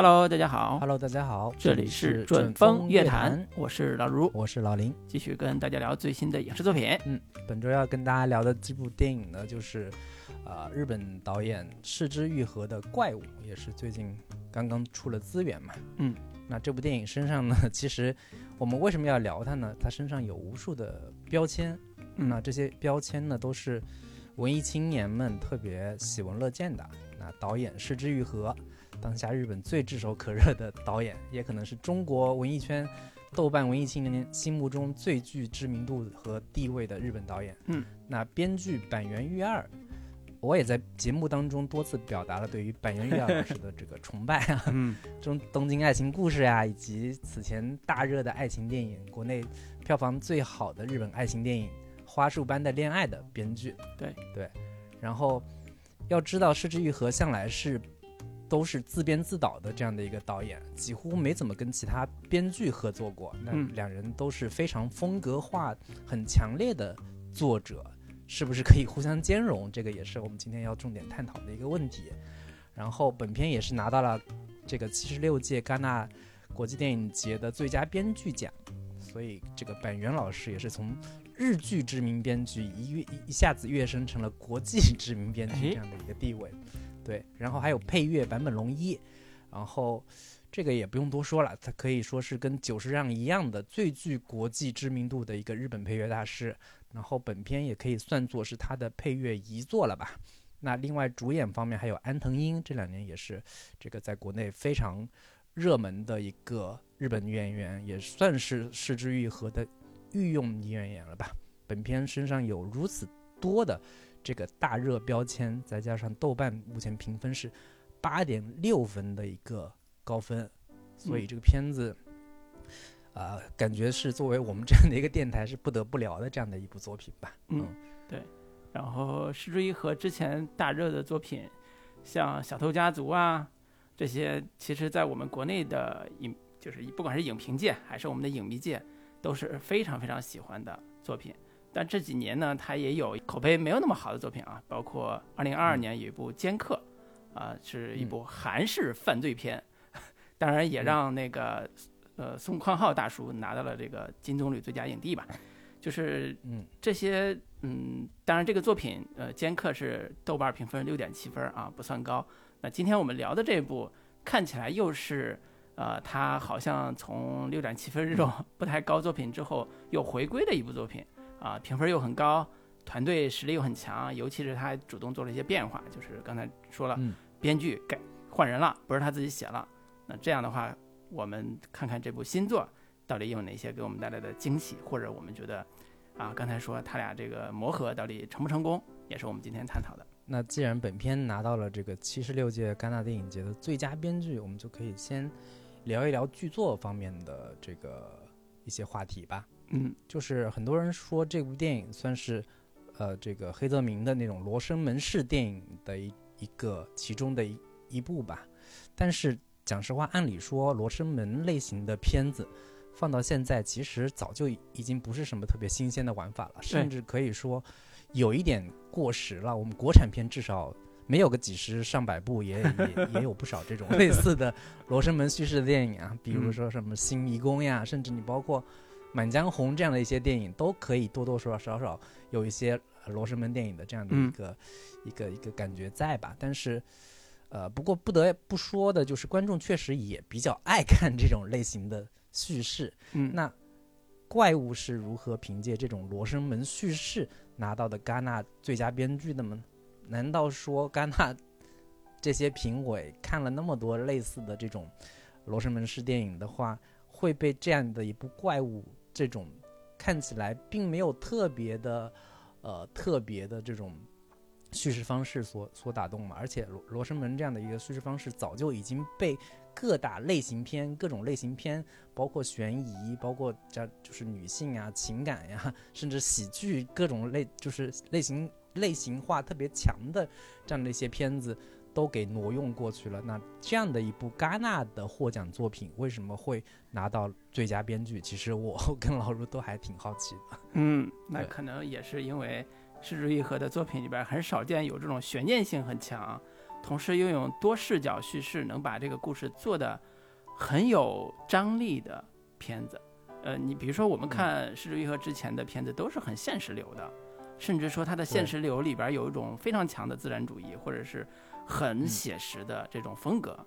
Hello，大家好。Hello，大家好，这里是准准风乐坛坛，，我是老卢，我是老林。继续跟大家聊最新的影视作品。嗯，本周要跟大家聊的这部电影呢，就是呃日本导演市之愈合的《怪物》，也是最近刚刚出了资源嘛。嗯，那这部电影身上呢，其实我们为什么要聊它呢？它身上有无数的标签，嗯那这些标签呢，都是文艺青年们特别喜闻乐见的。那导演市之愈合，当下日本最炙手可热的导演，也可能是中国文艺圈、豆瓣文艺青年心目中最具知名度和地位的日本导演。嗯，那编剧板垣裕二，我也在节目当中多次表达了对于板垣裕二老师的这个崇拜啊。嗯中东京爱情故事呀、以及此前大热的爱情电影，国内票房最好的日本爱情电影《花束般的恋爱》的编剧。对对，然后要知道，市之愈合向来是都是自编自导的这样的一个导演，几乎没怎么跟其他编剧合作过。那嗯两人都是非常风格化很强烈的作者，是不是可以互相兼容？这个也是我们今天要重点探讨的一个问题。然后本片也是拿到了这个七十六届戛纳国际电影节的最佳编剧奖，所以这个板垣老师也是从日剧知名编剧一跃一下子跃升成了国际知名编剧哎这样的一个地位。对，然后还有配乐坂本龙一，然后这个也不用多说了，他可以说是跟久石让一样的最具国际知名度的一个日本配乐大师。然后本片也可以算作是他的配乐遗作了吧。那另外主演方面还有安藤樱，这两年也是这个在国内非常热门的一个日本女演员，也算是市之愈合的御用女演员了吧。本片身上有如此多的这个大热标签，再加上豆瓣目前评分是八点六分的一个高分，所以这个片子，啊、感觉是作为我们这样的一个电台是不得不聊的这样的一部作品吧。嗯，对。然后市之一和之前大热的作品，像《小偷家族》啊这些，其实在我们国内的影，就是不管是影评界还是我们的影迷界，都是非常非常喜欢的作品。但这几年呢，他也有口碑没有那么好的作品啊，包括二零二二年有一部《尖客》，啊、是一部韩式犯罪片，当然也让那个呃宋康昊大叔拿到了这个金棕榈最佳影帝吧。就是嗯。这些，嗯，当然这个作品，呃，《尖客》是豆瓣评分六点七分啊，不算高。那今天我们聊的这部，看起来又是，呃，他好像从六点七分这种 不太高作品之后又回归的一部作品啊，评分又很高，团队实力又很强，尤其是他主动做了一些变化，就是刚才说了，嗯编剧改换人了，不是他自己写了。那这样的话，我们看看这部新作到底有哪些给我们带来的惊喜，或者我们觉得，啊，刚才说他俩这个磨合到底成不成功，也是我们今天探讨的。那既然本片拿到了这个七十六届戛纳电影节的最佳编剧，我们就可以先聊一聊剧作方面的这个一些话题吧。嗯就是很多人说这部电影算是，呃，这个黑泽明的那种罗生门式电影的一一个其中的一一部吧。但是讲实话，按理说罗生门类型的片子放到现在，其实早就已经不是什么特别新鲜的玩法了，甚至可以说有一点过时了。我们国产片至少。没有个几十上百部也，也也有不少这种类似的罗生门叙事的电影啊，比如说什么《新迷宫》呀，甚至你包括《满江红》这样的一些电影，都可以多多少少少有一些呃罗生门电影的这样的一个、一个一个感觉在吧。但是，呃，不过不得不说的就是，观众确实也比较爱看这种类型的叙事。嗯，那怪物是如何凭借这种罗生门叙事拿到的戛纳最佳编剧的呢？难道说戛纳这些评委看了那么多类似的这种罗生门式电影的话，会被这样的一部怪物这种看起来并没有特别的呃特别的这种叙事方式所所打动嘛？而且罗罗生门这样的一个叙事方式早就已经被各大类型片、各种类型片，包括悬疑，包括这就是女性啊、情感呀，甚至喜剧各种类，就是类型类型化特别强的这样的一些片子，都给挪用过去了。那这样的一部戛纳的获奖作品，为什么会拿到最佳编剧？其实我跟老卢都还挺好奇的。嗯，那可能也是因为失之愈合的作品里边很少见有这种悬念性很强，同时又有多视角叙事，能把这个故事做的很有张力的片子。呃，你比如说我们看《失之愈合》之前的片子都是很现实流的，甚至说它的现实流里边有一种非常强的自然主义，或者是很写实的这种风格。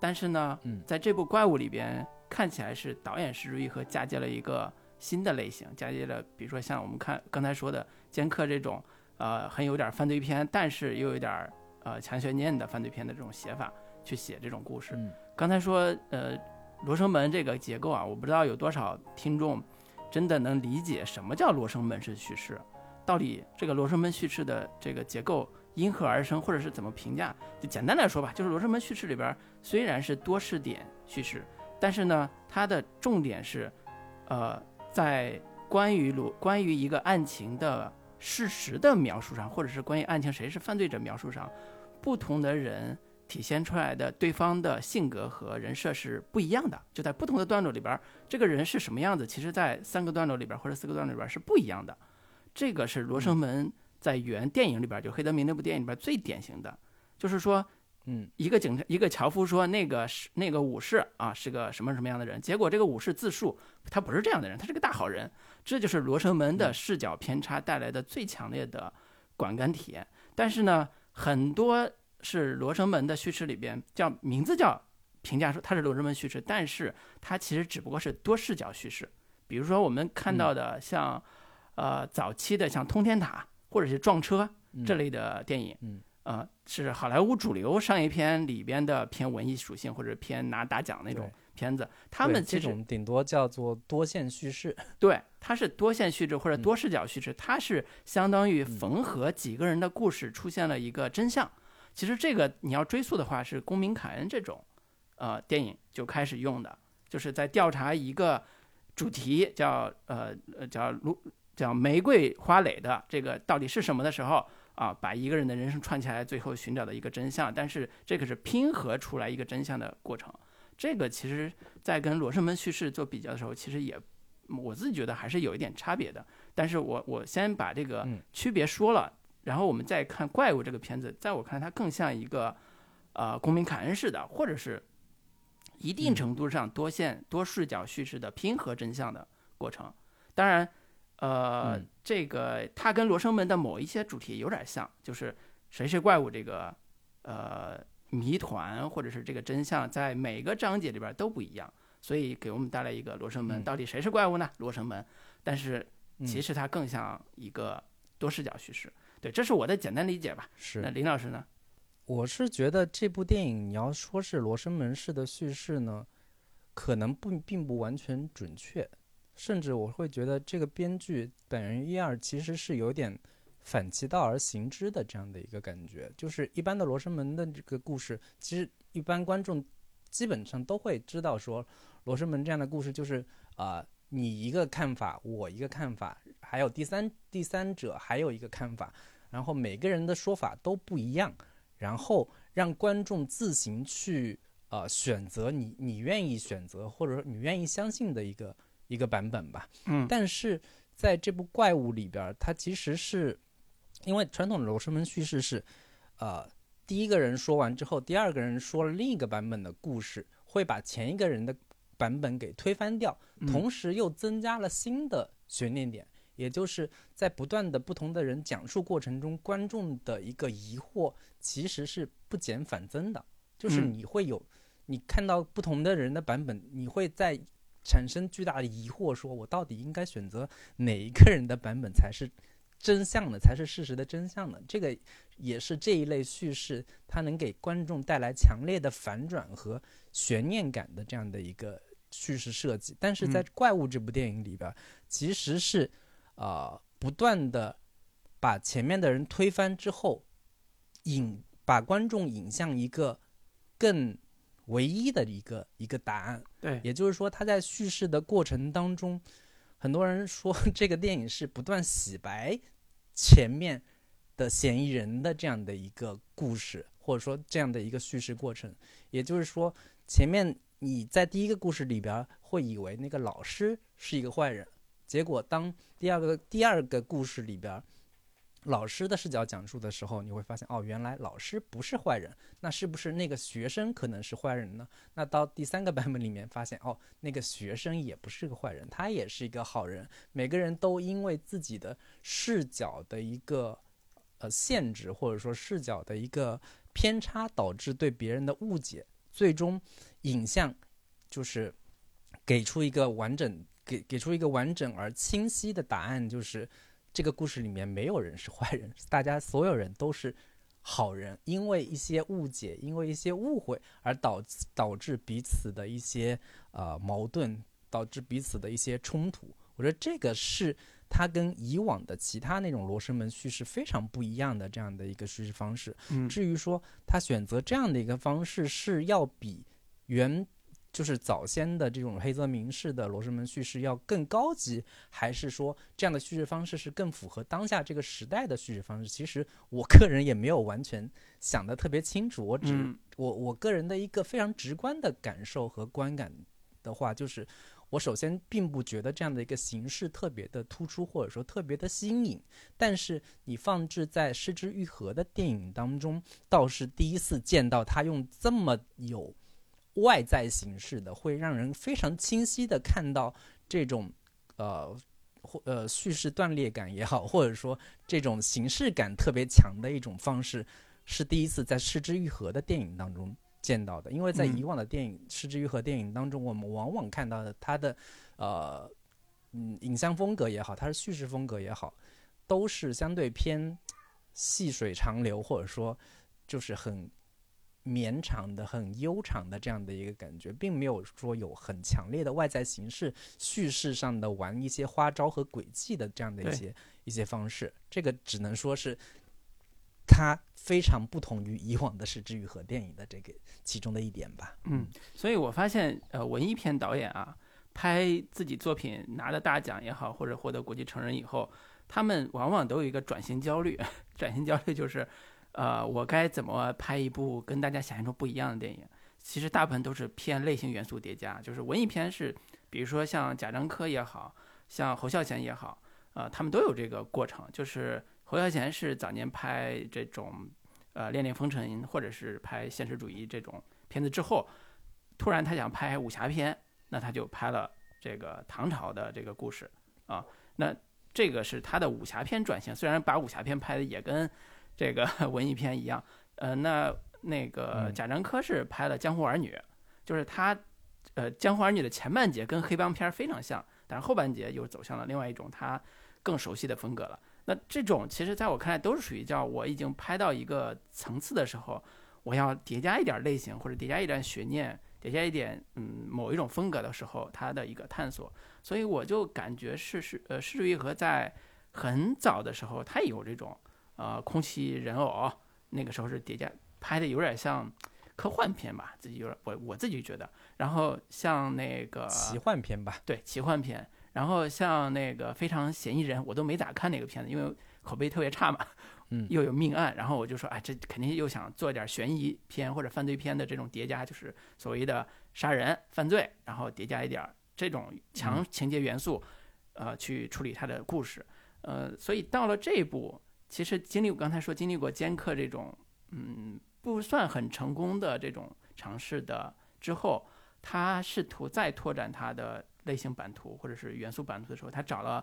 但是呢，嗯在这部怪物里边，看起来是导演石之愈和嫁接了一个新的类型，嫁接了比如说像我们看刚才说的《剑客》这种，呃，很有点犯罪片，但是又有点呃强悬念的犯罪片的这种写法去写这种故事。嗯刚才说呃，罗生门这个结构啊，我不知道有多少听众真的能理解什么叫罗生门式叙事，到底这个罗生门叙事的这个结构因何而生，或者是怎么评价？就简单来说吧，就是罗生门叙事里边虽然是多视点叙事，但是呢，它的重点是，呃，在关于罗关于一个案情的事实的描述上，或者是关于案情谁是犯罪者描述上，不同的人体现出来的对方的性格和人设是不一样的。就在不同的段落里边，这个人是什么样子，其实在三个段落里边或者四个段落里边是不一样的。这个是罗生门在原电影里边，就黑泽明那部电影里边最典型的，就是说。嗯一个警察，一个樵夫说那个是那个武士啊，是个什么什么样的人？结果这个武士自述他不是这样的人，他是个大好人。这就是罗生门的视角偏差带来的最强烈的观感体验。但是呢，很多是罗生门的叙事里边叫名字叫评价说它是罗生门叙事，但是它其实只不过是多视角叙事。比如说我们看到的像，呃早期的像通天塔或者是撞车这类的电影，嗯呃，是好莱坞主流商业片里边的偏文艺属性或者偏拿大奖那种片子，他们其实这种顶多叫做多线叙事。对它是多线叙事或者嗯多视角叙事，它是相当于嗯缝合几个人的故事出现了一个真相。其实这个你要追溯的话，是《公民凯恩》这种呃电影就开始用的，就是在调查一个主题叫呃呃叫卢叫玫瑰花蕾的这个到底是什么的时候啊，把一个人的人生串起来，最后寻找的一个真相。但是这个是拼合出来一个真相的过程。这个其实，在跟罗生门叙事做比较的时候，其实也我自己觉得还是有一点差别的。但是我我先把这个嗯区别说了，然后我们再看怪物这个片子，在我看来它更像一个呃公民凯恩式的，或者是一定嗯程度上多线多视角叙事的拼合真相的过程。当然，呃，嗯这个它跟罗生门的某一些主题有点像，就是谁是怪物这个呃谜团或者是这个真相，在每个章节里边都不一样，所以给我们带来一个罗生门，嗯到底谁是怪物呢？罗生门，但是嗯其实它更像一个多视角叙事。对，这是我的简单理解吧。是那，林老师呢？我是觉得这部电影你要说是罗生门式的叙事呢，可能不并不完全准确，甚至我会觉得这个编剧本人一二其实是有点反其道而行之的这样的一个感觉。就是一般的罗生门的这个故事，其实一般观众基本上都会知道说，罗生门这样的故事就是啊、你一个看法，我一个看法，还有第三第三者还有一个看法，然后每个人的说法都不一样。然后让观众自行去呃选择你你愿意选择或者说你愿意相信的一个一个版本吧。嗯但是在这部怪物里边，它其实是因为传统的罗生门叙事是，呃，第一个人说完之后，第二个人说了另一个版本的故事，会把前一个人的版本给推翻掉，嗯同时又增加了新的悬念点。也就是在不断的不同的人讲述过程中，观众的一个疑惑其实是不减反增的，就是嗯你会有，你看到不同的人的版本，你会在产生巨大的疑惑，说我到底应该选择哪一个人的版本才是真相的，才是事实的真相呢？这个也是这一类叙事它能给观众带来强烈的反转和悬念感的这样的一个叙事设计。但是在嗯《怪物》这部电影里边，其实是呃不断的把前面的人推翻之后，引把观众引向一个更唯一的一个一个答案。对，也就是说，他在叙事的过程当中，很多人说 这个电影是不断洗白前面的嫌疑人的这样的一个故事，或者说这样的一个叙事过程。也就是说，前面你在第一个故事里边会以为那个老师是一个坏人，结果当第二个第二个故事里边，老师的视角讲述的时候，你会发现哦，原来老师不是坏人，那是不是那个学生可能是坏人呢？那到第三个版本里面发现哦，那个学生也不是个坏人，他也是一个好人。每个人都因为自己的视角的一个呃限制，或者说视角的一个偏差，导致对别人的误解，最终影像就是给出一个完整给给出一个完整而清晰的答案，就是。这个故事里面没有人是坏人，大家所有人都是好人，因为一些误解，因为一些误会而导导致彼此的一些呃矛盾，导致彼此的一些冲突。我觉得这个是他跟以往的其他那种罗生门叙事非常不一样的这样的一个叙事方式。嗯，至于说他选择这样的一个方式是要比原。就是早先的这种黑泽明式的罗生门叙事要更高级，还是说这样的叙事方式是更符合当下这个时代的叙事方式？其实我个人也没有完全想得特别清楚。我只我我个人的一个非常直观的感受和观感的话，就是我首先并不觉得这样的一个形式特别的突出，或者说特别的新颖。但是你放置在失之愈合的电影当中，倒是第一次见到他用这么有。外在形式的会让人非常清晰的看到这种，呃，或呃叙事断裂感也好，或者说这种形式感特别强的一种方式，是第一次在《失之愈合》的电影当中见到的。因为在以往的电影《失之愈合》电影当中，我们往往看到的它的，呃，嗯，影像风格也好，它的叙事风格也好，都是相对偏细水长流，或者说就是很。绵长的、很悠长的这样的一个感觉，并没有说有很强烈的外在形式叙事上的玩一些花招和诡计的这样的一些一些方式。这个只能说是它非常不同于以往的是之愈和电影的这个其中的一点吧。嗯，所以我发现，呃，文艺片导演啊，拍自己作品拿了大奖也好，或者获得国际承认以后，他们往往都有一个转型焦虑。转型焦虑就是。呃，我该怎么拍一部跟大家想象中不一样的电影？其实大部分都是偏类型元素叠加，就是文艺片是，比如说像贾樟柯也好像侯孝贤也好，呃，他们都有这个过程。就是侯孝贤是早年拍这种呃《恋恋风尘》或者是拍现实主义这种片子之后，突然他想拍武侠片，那他就拍了这个唐朝的这个故事啊。那这个是他的武侠片转型，虽然把武侠片拍的也跟。这个 文艺片一样，呃，那那个贾樟柯是拍了《江湖儿女》，就是他，呃，《江湖儿女》的前半节跟黑帮片非常像，但是后半节又走向了另外一种他更熟悉的风格了。那这种其实在我看来都是属于叫我已经拍到一个层次的时候，我要叠加一点类型或者叠加一点悬念，叠加一点嗯某一种风格的时候，它的一个探索。所以我就感觉是是呃，施之愈合在很早的时候，他也有这种。呃，空气人偶那个时候是叠加拍的，有点像科幻片吧，自己有点我我自己觉得。然后像那个奇幻片吧，对，奇幻片。然后像那个非常嫌疑人，我都没咋看那个片子，因为口碑特别差嘛。嗯。又有命案，然后我就说，哎，这肯定又想做点悬疑片或者犯罪片的这种叠加，就是所谓的杀人犯罪，然后叠加一点这种强情节元素，呃，去处理他的故事。呃，所以到了这一步。其实经历我刚才说经历过尖刻这种，嗯，不算很成功的这种尝试的之后，他试图再拓展他的类型版图或者是元素版图的时候，他找了，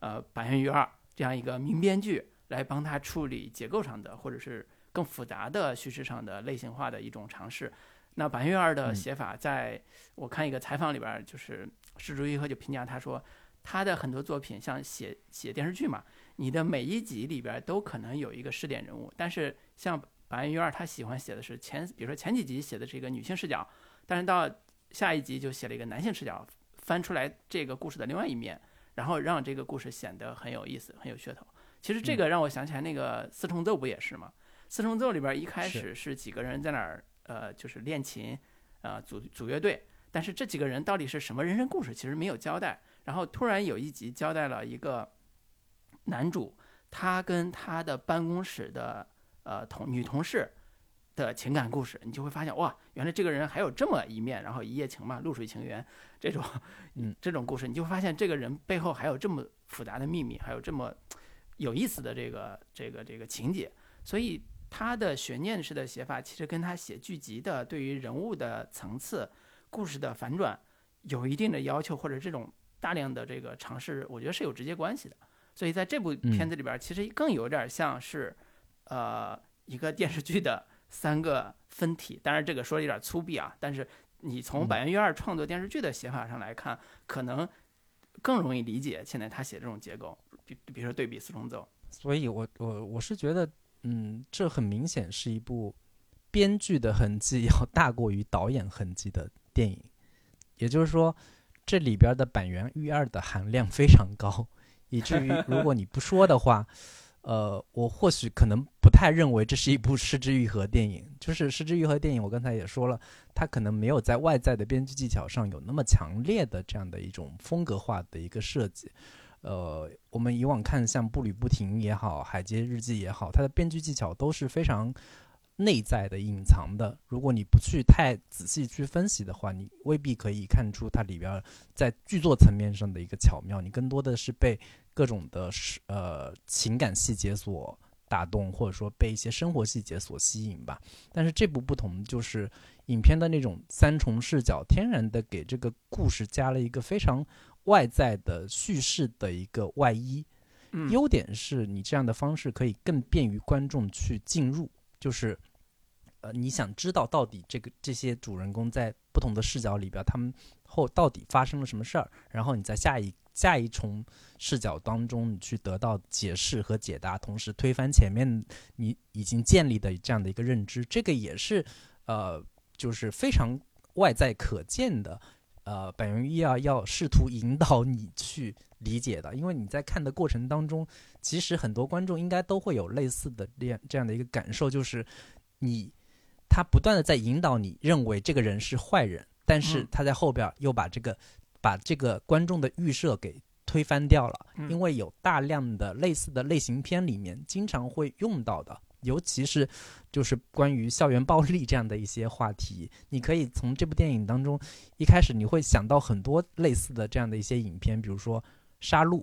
呃，板垣裕二这样一个名编剧来帮他处理结构上的或者是更复杂的叙事上的类型化的一种尝试。那板垣裕二的写法，在我看一个采访里边，就是石竹一和就评价他说，他的很多作品像写写电视剧嘛。你的每一集里边都可能有一个试点人物，但是像白云二，他喜欢写的是前，比如说前几集写的是一个女性视角，但是到下一集就写了一个男性视角，翻出来这个故事的另外一面，然后让这个故事显得很有意思，很有噱头。其实这个让我想起来那个四重奏不也是吗？四重奏里边一开始是几个人在那儿，呃，就是练琴，呃，组组乐队，但是这几个人到底是什么人生故事，其实没有交代。然后突然有一集交代了一个。男主他跟他的办公室的呃同女同事的情感故事，你就会发现哇，原来这个人还有这么一面，然后一夜情嘛，露水情缘这种，嗯，这种故事，你就会发现这个人背后还有这么复杂的秘密，还有这么有意思的这个这个这个情节，所以他的悬念式的写法其实跟他写剧集的对于人物的层次、故事的反转有一定的要求，或者这种大量的这个尝试，我觉得是有直接关系的。所以在这部片子里边，其实更有点像是，呃，一个电视剧的三个分体。当然，这个说的有点粗鄙啊，但是你从百元院二创作电视剧的写法上来看，可能更容易理解现在他写这种结构。比比如说对比四重奏。所以我我我是觉得，嗯，这很明显是一部编剧的痕迹要大过于导演痕迹的电影。也就是说，这里边的板垣玉二的含量非常高。以至于如果你不说的话，呃，我或许可能不太认为这是一部失之愈合电影。就是失之愈合电影，我刚才也说了，它可能没有在外在的编剧技巧上有那么强烈的这样的一种风格化的一个设计。呃，我们以往看像《步履不停》也好，《海街日记》也好，它的编剧技巧都是非常。内在的隐藏的，如果你不去太仔细去分析的话，你未必可以看出它里边在剧作层面上的一个巧妙。你更多的是被各种的呃情感细节所打动，或者说被一些生活细节所吸引吧。但是这部不同，就是影片的那种三重视角，天然的给这个故事加了一个非常外在的叙事的一个外衣。优点是你这样的方式可以更便于观众去进入，就是。呃，你想知道到底这个这些主人公在不同的视角里边，他们后到底发生了什么事儿？然后你在下一下一重视角当中，你去得到解释和解答，同时推翻前面你已经建立的这样的一个认知，这个也是呃，就是非常外在可见的。呃，本源一啊，要试图引导你去理解的，因为你在看的过程当中，其实很多观众应该都会有类似的这样这样的一个感受，就是你。他不断的在引导你认为这个人是坏人，但是他在后边又把这个把这个观众的预设给推翻掉了，因为有大量的类似的类型片里面经常会用到的，尤其是就是关于校园暴力这样的一些话题，你可以从这部电影当中一开始你会想到很多类似的这样的一些影片，比如说《杀戮》，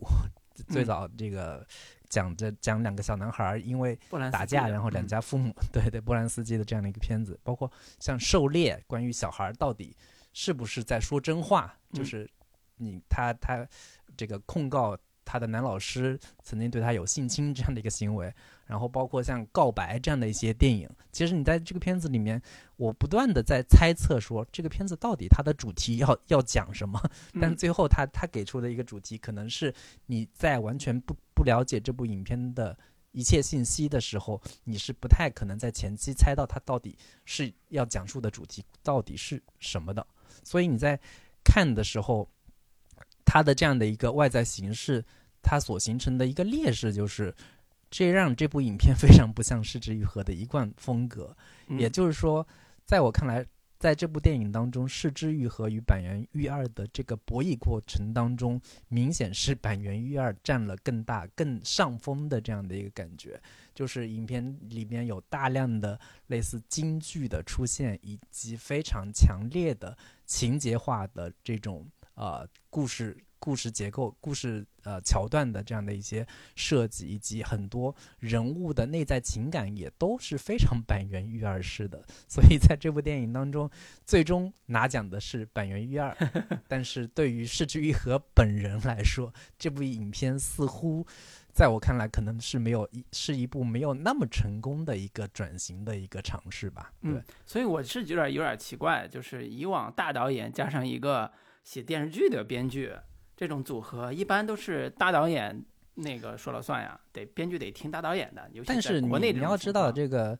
最早这个。讲着讲两个小男孩因为打架，然后两家父母 对对波兰斯基的这样的一个片子，包括像狩猎，关于小孩到底是不是在说真话，就是你他他这个控告。他的男老师曾经对他有性侵这样的一个行为，然后包括像《告白》这样的一些电影，其实你在这个片子里面，我不断的在猜测说这个片子到底它的主题要要讲什么，但最后他他给出的一个主题，可能是你在完全不不了解这部影片的一切信息的时候，你是不太可能在前期猜到它到底是要讲述的主题到底是什么的，所以你在看的时候。它的这样的一个外在形式，它所形成的一个劣势就是，这让这部影片非常不像失之愈合的一贯风格。也就是说，在我看来，在这部电影当中，失之愈合与板垣育二的这个博弈过程当中，明显是板垣育二占了更大、更上风的这样的一个感觉。就是影片里面有大量的类似京剧的出现，以及非常强烈的情节化的这种。呃，故事、故事结构、故事呃桥段的这样的一些设计，以及很多人物的内在情感，也都是非常板垣育二式的。所以在这部电影当中，最终拿奖的是板垣育二。但是对于市之愈和本人来说，这部影片似乎在我看来，可能是没有一是一部没有那么成功的一个转型的一个尝试吧。嗯，所以我是有点有点奇怪，就是以往大导演加上一个。写电视剧的编剧，这种组合一般都是大导演那个说了算呀，得编剧得听大导演的。但是你你要知道，这个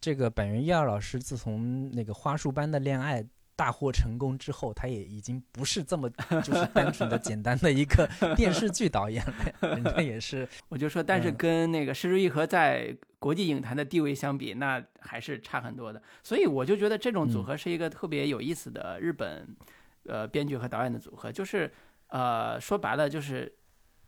这个板垣一二老师自从那个花束般的恋爱大获成功之后，他也已经不是这么就是单纯的 简单的一个电视剧导演了，人家也是。我就说，但是跟那个石之愈和在国际影坛的地位相比，那还是差很多的。所以我就觉得这种组合是一个特别有意思的日本。呃，编剧和导演的组合，就是，呃，说白了就是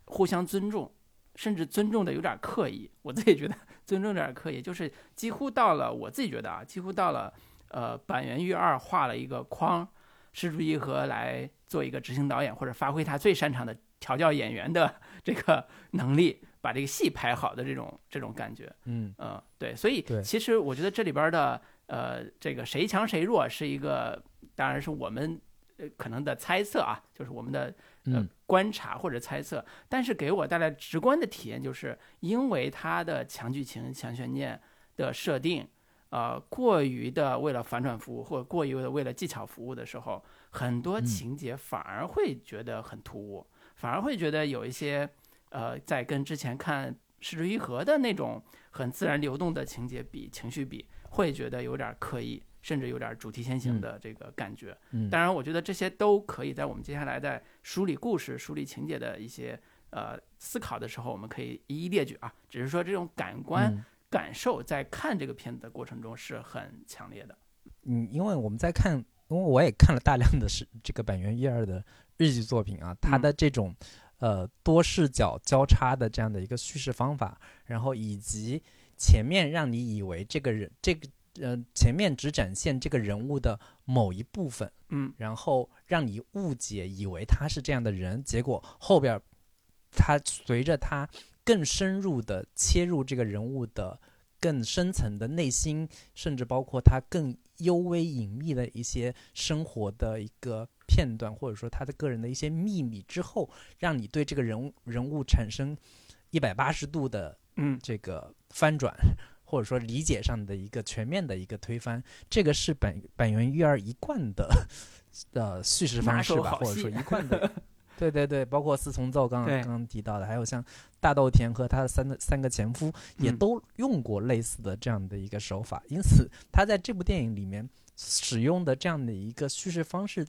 互相尊重，甚至尊重的有点刻意。我自己觉得尊重有点刻意，就是几乎到了我自己觉得啊，几乎到了呃板垣育二画了一个框，石主一和来做一个执行导演，或者发挥他最擅长的调教演员的这个 能力，把这个戏拍好的这种这种感觉。嗯嗯，对，所以其实我觉得这里边的呃，这个谁强谁弱是一个，当然是我们呃可能的猜测啊，就是我们的呃嗯。观察或者猜测，但是给我带来直观的体验，就是因为它的强剧情、强悬念的设定，呃，过于的为了反转服务，或者过于的为了技巧服务的时候，很多嗯。情节反而会觉得很突兀，反而会觉得有一些呃，在跟之前看《失之愈合》的那种很自然流动的情节比、情绪比，会觉得有点刻意，甚至有点主题先行的这个感觉。嗯，当然，我觉得这些都可以在我们接下来在梳理故事、梳理情节的一些呃思考的时候，我们可以一一列举啊。只是说这种感官嗯感受在看这个片子的过程中是很强烈的。嗯，因为我们在看，因为我也看了大量的是这个板垣一二的日剧作品啊，他嗯的这种、呃多视角交叉的这样的一个叙事方法，然后以及前面让你以为这个人这个呃前面只展现这个人物的某一部分，嗯。然后让你误解以为他是这样的人，结果后边儿他随着他更深入的切入这个人物的更深层的内心，甚至包括他更幽微隐秘的一些生活的一个片段，或者说他的个人的一些秘密之后，让你对这个人物人物产生一百八十度的嗯。这个翻转，或者说理解上的一个全面的一个推翻，这个是本本源育儿一贯的 呃叙事方式吧，或者说一贯的。对对对，包括四重奏刚刚刚刚提到的，还有像大豆田和他的三个三个前夫，也嗯都用过类似的这样的一个手法。因此，他在这部电影里面使用的这样的一个叙事方式，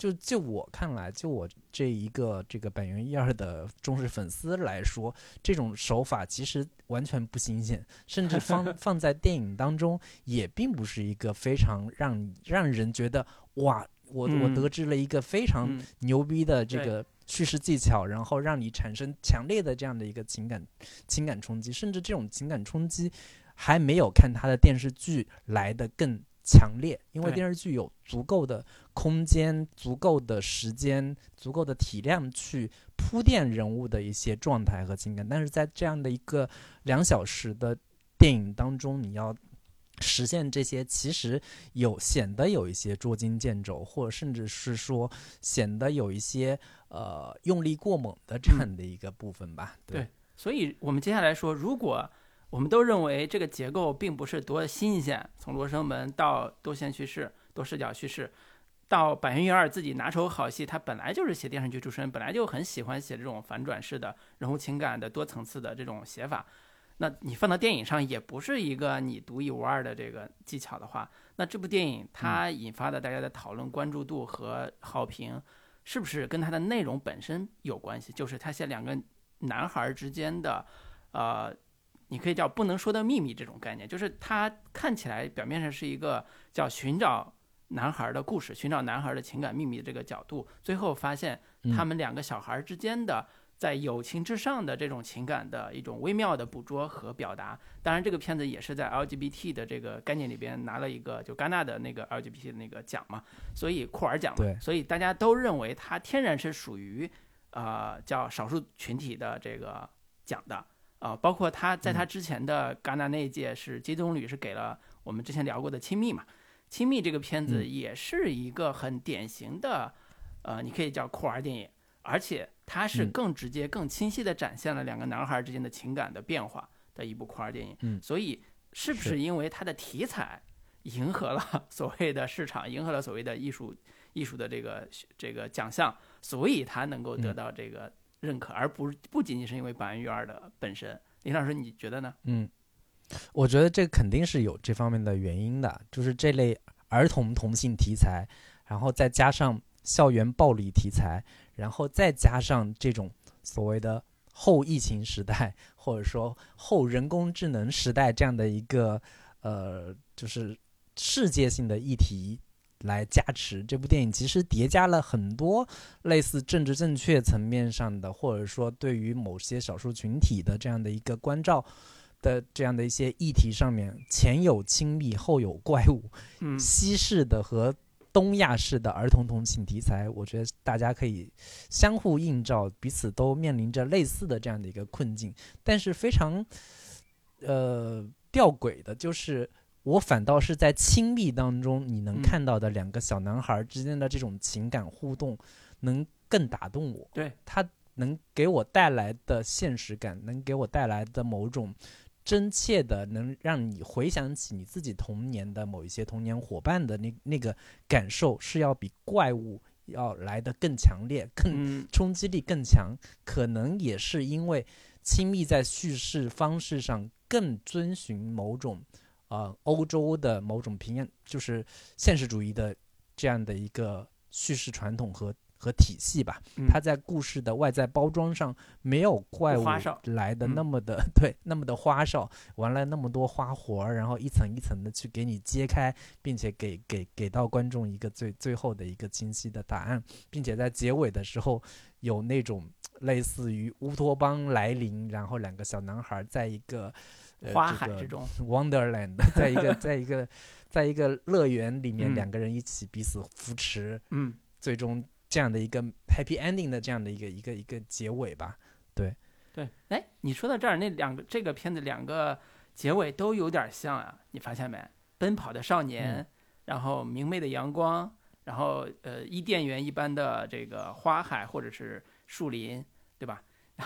就就我看来，就我这一个这个板垣一二的忠实粉丝来说，这种手法其实完全不新鲜，甚至放 放在电影当中也并不是一个非常让让人觉得哇，我我嗯。得知了一个非常嗯。牛逼的这对。个叙事技巧，然后让你产生强烈的这样的一个情感情感冲击，甚至这种情感冲击还没有看他的电视剧来的更强烈，因为电视剧有足够的空间、足够的时间、足够的体量去铺垫人物的一些状态和情感，但是在这样的一个两小时的电影当中，你要实现这些，其实有显得有一些捉襟见肘，或者甚至是说显得有一些呃用力过猛的这样的一个部分吧。对所以我们接下来说，如果我们都认为这个结构并不是多新鲜，从罗生门到多线叙事、多视角叙事，到板垣育二自己拿手好戏，他本来就是写电视剧出身，本来就很喜欢写这种反转式的人物情感的多层次的这种写法。那你放到电影上也不是一个你独一无二的这个技巧的话，那这部电影它引发的大家的讨论、关注度和好评，是不是跟它的内容本身有关系？就是它写两个男孩之间的，呃，你可以叫不能说的秘密这种概念，就是它看起来表面上是一个叫寻找男孩的故事，寻找男孩的情感秘密的这个角度，最后发现嗯他们两个小孩之间的。在友情之上的这种情感的一种微妙的捕捉和表达，当然这个片子也是在 LGBT 的这个概念里边拿了一个就戛纳的那个 LGBT 的那个奖嘛，所以库尔奖嘛，所以大家都认为它天然是属于呃叫少数群体的这个奖的啊、呃包括他在他之前的戛纳那一届是金棕榈是给了我们之前聊过的《亲密》嘛，《亲密》这个片子嗯。也是一个很典型的呃，你可以叫酷儿电影，而且它是嗯。更直接、更清晰地展现了两个男孩之间的情感的变化的一部酷儿电影。嗯。所以是不是是因为它的题材迎合了 所谓的市场，迎合了所谓的艺术艺术的这个这个奖项，所以它能够得嗯。到这个认可，而不不仅仅是因为板垣育二的本身。林老师，你觉得呢？嗯，我觉得这肯定是有这方面的原因的，就是这类儿童同性题材，然后再加上校园暴力题材，然后再加上这种所谓的后疫情时代，或者说后人工智能时代这样的一个呃，就是世界性的议题。来加持这部电影，其实叠加了很多类似政治正确层面上的，或者说对于某些少数群体的这样的一个关照的这样的一些议题上面，前有亲密，后有怪物，嗯西式的和东亚式的儿童同情题材，我觉得大家可以相互映照，彼此都面临着类似的这样的一个困境。但是非常呃吊诡的就是，我反倒是在亲密当中，你能看到的两个小男孩之间的这种情感互动，能更打动我。对他能给我带来的现实感，能给我带来的某种。真切的能让你回想起你自己童年的某一些童年伙伴的那那个感受，是要比怪物要来的更强烈、更冲击力更强。可能也是因为亲密在叙事方式上更遵循某种呃欧洲的某种平面，就是现实主义的这样的一个叙事传统和。和体系吧，它在故事的外在包装上没有怪物来的那么的 对，那么的花哨，玩了那么多花活儿，然后一层一层的去给你揭开，并且给给给到观众一个最最后的一个清晰的答案，并且在结尾的时候有那种类似于乌托邦来临，然后两个小男孩在一个花海之中，Wonderland，在一个在一个在一个乐园里面，两个人一起彼此扶持，嗯，最终。这样的一个 happy ending 的这样的一个一个一个结尾吧，对，对，哎，你说到这儿，那两个这个片子两个结尾都有点像啊，你发现没？奔跑的少年，然后明媚的阳光，然后呃伊甸园一般的这个花海或者是树林，对吧？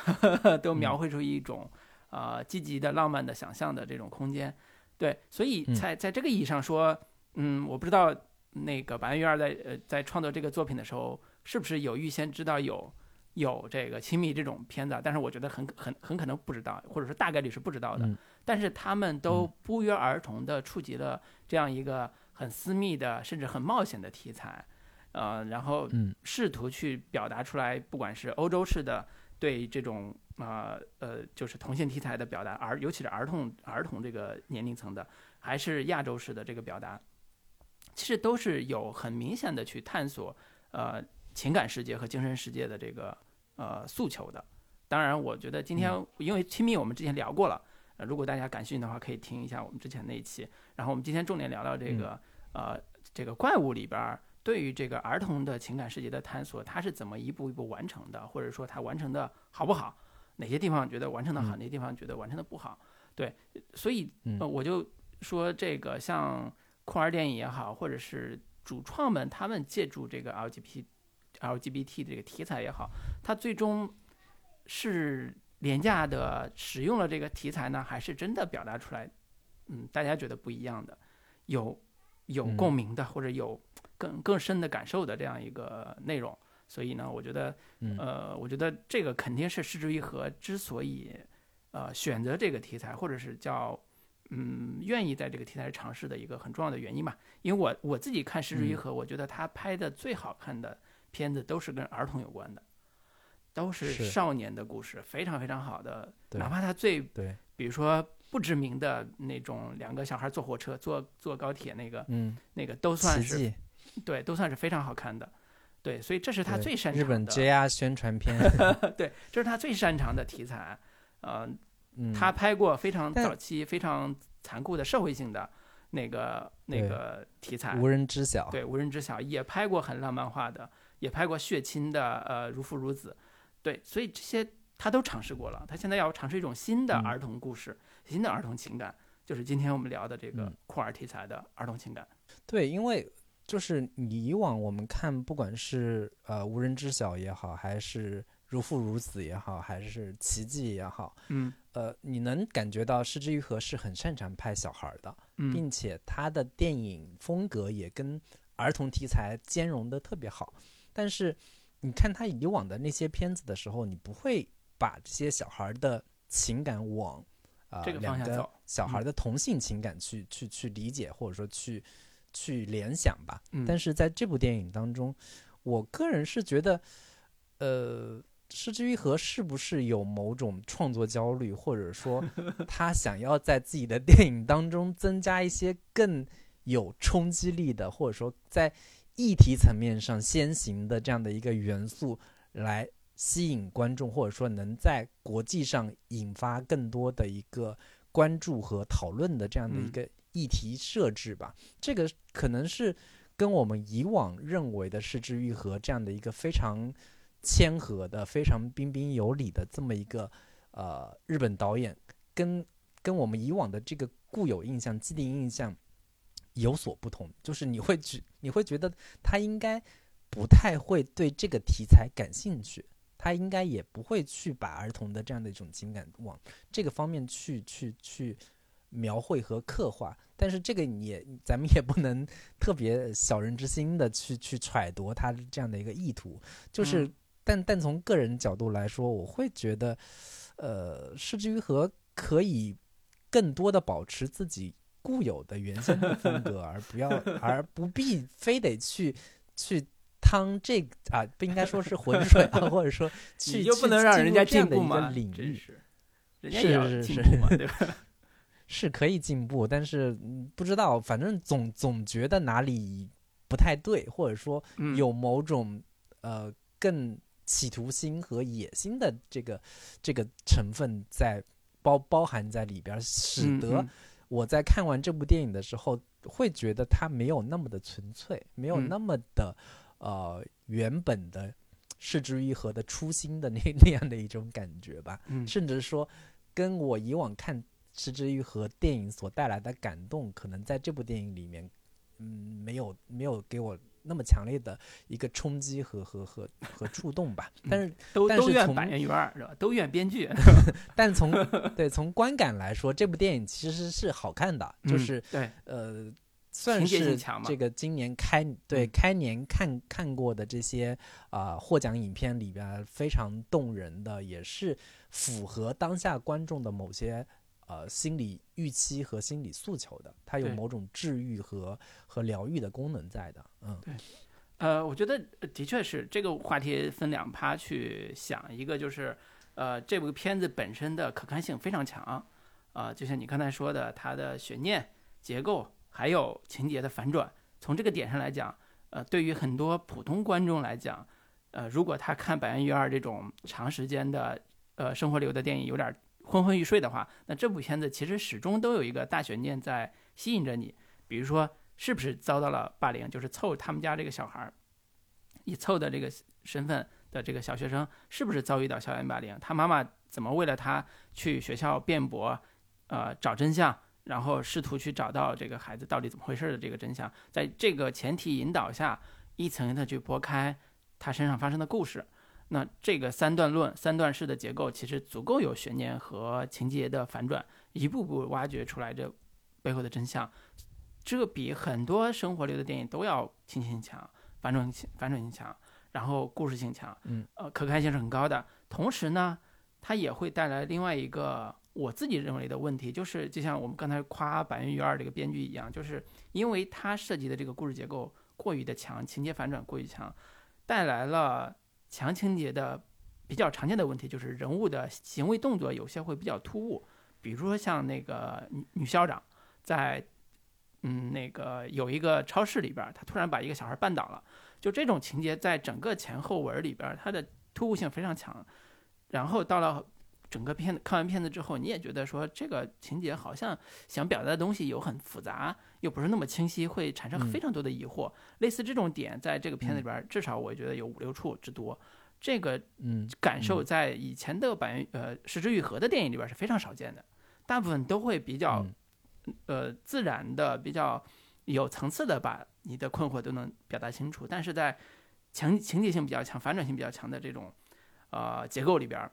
都描绘出一种呃积极的浪漫的想象的这种空间，对，所以在在这个意义上说，嗯，我不知道那个白玉儿在呃在创作这个作品的时候。是不是有预先知道有有这个亲密这种片子？但是我觉得很很很可能不知道，或者说大概率是不知道的。但是他们都不约而同的触及了这样一个很私密的，甚至很冒险的题材，呃，然后试图去表达出来，不管是欧洲式的对这种啊呃就是同性题材的表达，而尤其是儿童儿童这个年龄层的，还是亚洲式的这个表达，其实都是有很明显的去探索，呃。情感世界和精神世界的这个呃诉求的，当然，我觉得今天因为亲密，我们之前聊过了，呃，如果大家感兴趣的话，可以听一下我们之前那一期。然后我们今天重点聊聊这个呃这个怪物里边对于这个儿童的情感世界的探索，它是怎么一步一步完成的，或者说它完成的好不好？哪些地方觉得完成的好，哪些地方觉得完成的不好？对，所以呃我就说这个像酷儿电影也好，或者是主创们他们借助这个 LGBT。LGBT 这个题材也好，它最终是廉价的使用了这个题材呢，还是真的表达出来？嗯，大家觉得不一样的，有有共鸣的，或者有更更深的感受的这样一个内容。所以呢，我觉得，呃，我觉得这个肯定是失之愈合之所以呃选择这个题材，或者是叫嗯愿意在这个题材尝试的一个很重要的原因吧。因为我我自己看失之愈合，我觉得他拍的最好看的。片子都是跟儿童有关的，都是少年的故事，非常非常好的。哪怕他最对，比如说不知名的那种两个小孩坐火车、坐坐高铁那个，嗯，那个都算是对，都算是非常好看的。对，所以这是他最擅长的日本 JR 宣传片。对，这是他最擅长的题材。呃，他拍过非常早期、非常残酷的社会性的那个那个题材，无人知晓。对，无人知晓也拍过很浪漫化的。也拍过血亲的，呃，如父如子，对，所以这些他都尝试过了。他现在要尝试一种新的儿童故事，新的儿童情感，就是今天我们聊的这个酷儿题材的儿童情感。对，因为就是你以往我们看，不管是呃无人知晓也好，还是如父如子也好，还是奇迹也好，嗯，呃，你能感觉到失之愈合是很擅长拍小孩的，并且他的电影风格也跟儿童题材兼容的特别好。但是，你看他以往的那些片子的时候，你不会把这些小孩的情感往啊两个小孩的同性情感去去去理解，或者说去去联想吧。但是在这部电影当中，我个人是觉得，呃，失之愈合是不是有某种创作焦虑，或者说 他想要在自己的电影当中增加一些更有冲击力的，或者说在。议题层面上先行的这样的一个元素，来吸引观众，或者说能在国际上引发更多的一个关注和讨论的这样的一个议题设置吧。这个可能是跟我们以往认为的失之愈合这样的一个非常谦和的、非常彬彬有礼的这么一个呃日本导演，跟跟我们以往的这个固有印象、既定印象有所不同。就是你会觉你会觉得他应该不太会对这个题材感兴趣，他应该也不会去把儿童的这样的一种情感往这个方面去去去描绘和刻画。但是这个你也咱们也不能特别小人之心的去去揣度他这样的一个意图，就是，但但从个人角度来说，我会觉得，呃，失之于和可以更多的保持自己固有的原先的风格，而不要而不必非得去去。趟这个啊，不应该说是浑水啊，或者说去你就不能去进让人家入这样的一个进步吗？领域，真是，人家是也要是是进步嘛，对吧？是可以进步，但是嗯不知道，反正总总觉得哪里不太对，或者说嗯，有某种呃更企图心和野心的这个这个成分在包包含在里边儿，使嗯得嗯。我在看完这部电影的时候，会觉得它没有那么的纯粹，没有嗯。那么的呃原本的失之愈合的初心的那 那样的一种感觉吧。嗯。甚至说跟我以往看《失之愈合》电影所带来的感动，可能在这部电影里面，嗯，没有没有给我那么强烈的一个冲击和和和和触动吧。但是都但是从都怨板垣育二是吧？都怨编剧，但从对从观感来说，这部电影其实是好看的，就嗯是对，呃。算是这个今年开对嗯开年看看过的这些啊、获奖影片里边非常动人的，也是符合当下观众的某些呃心理预期和心理诉求的，它有某种治愈和和疗愈的功能在的。嗯。对。呃，我觉得呃的确是这个话题分两趴去想，一个就是呃这部片子本身的可看性非常强，啊、就像你刚才说的，它的悬念结构还有情节的反转，从这个点上来讲，呃，对于很多普通观众来讲，呃，如果他看《板垣育二》这种长时间的呃生活流的电影有点昏昏欲睡的话，那这部片子其实始终都有一个大悬念在吸引着你，比如说是不是遭到了霸凌，就是凑他们家这个小孩儿，以凑的这个身份的这个小学生，是不是遭遇到校园霸凌？他妈妈怎么为了他去学校辩驳，呃，找真相，然后试图去找到这个孩子到底怎么回事的这个真相，在这个前提引导下，一层一层地去拨开他身上发生的故事。那这个三段论、三段式的结构，其实足够有悬念和情节的反转，一步步挖掘出来这背后的真相。这比很多生活流的电影都要情节性强、反转性、反转性强，然后故事性强，嗯，呃，可看性是很高的。同时呢，它也会带来另外一个我自己认为的问题，就是就像我们刚才夸板垣育二这个编剧一样，就是因为他设计的这个故事结构过于的强，情节反转过于强，带来了强情节的比较常见的问题，就是人物的行为动作有些会比较突兀，比如说像那个女女校长在。嗯，那个有一个超市里边儿，他突然把一个小孩绊倒了，就这种情节在整个前后文里边儿，它的突兀性非常强。然后到了整个片子看完片子之后，你也觉得说这个情节好像想表达的东西有很复杂，又不是那么清晰，会产生嗯。非常多的疑惑。类似这种点，在这个片子里边，至少我觉得有五六处之多。这个嗯感受在以前的版垣呃《失之愈合》的电影里边是非常少见的，大部分都会比较嗯。呃自然的、比较有层次的把你的困惑都能表达清楚，但是在情情节性比较强、反转性比较强的这种呃结构里边儿，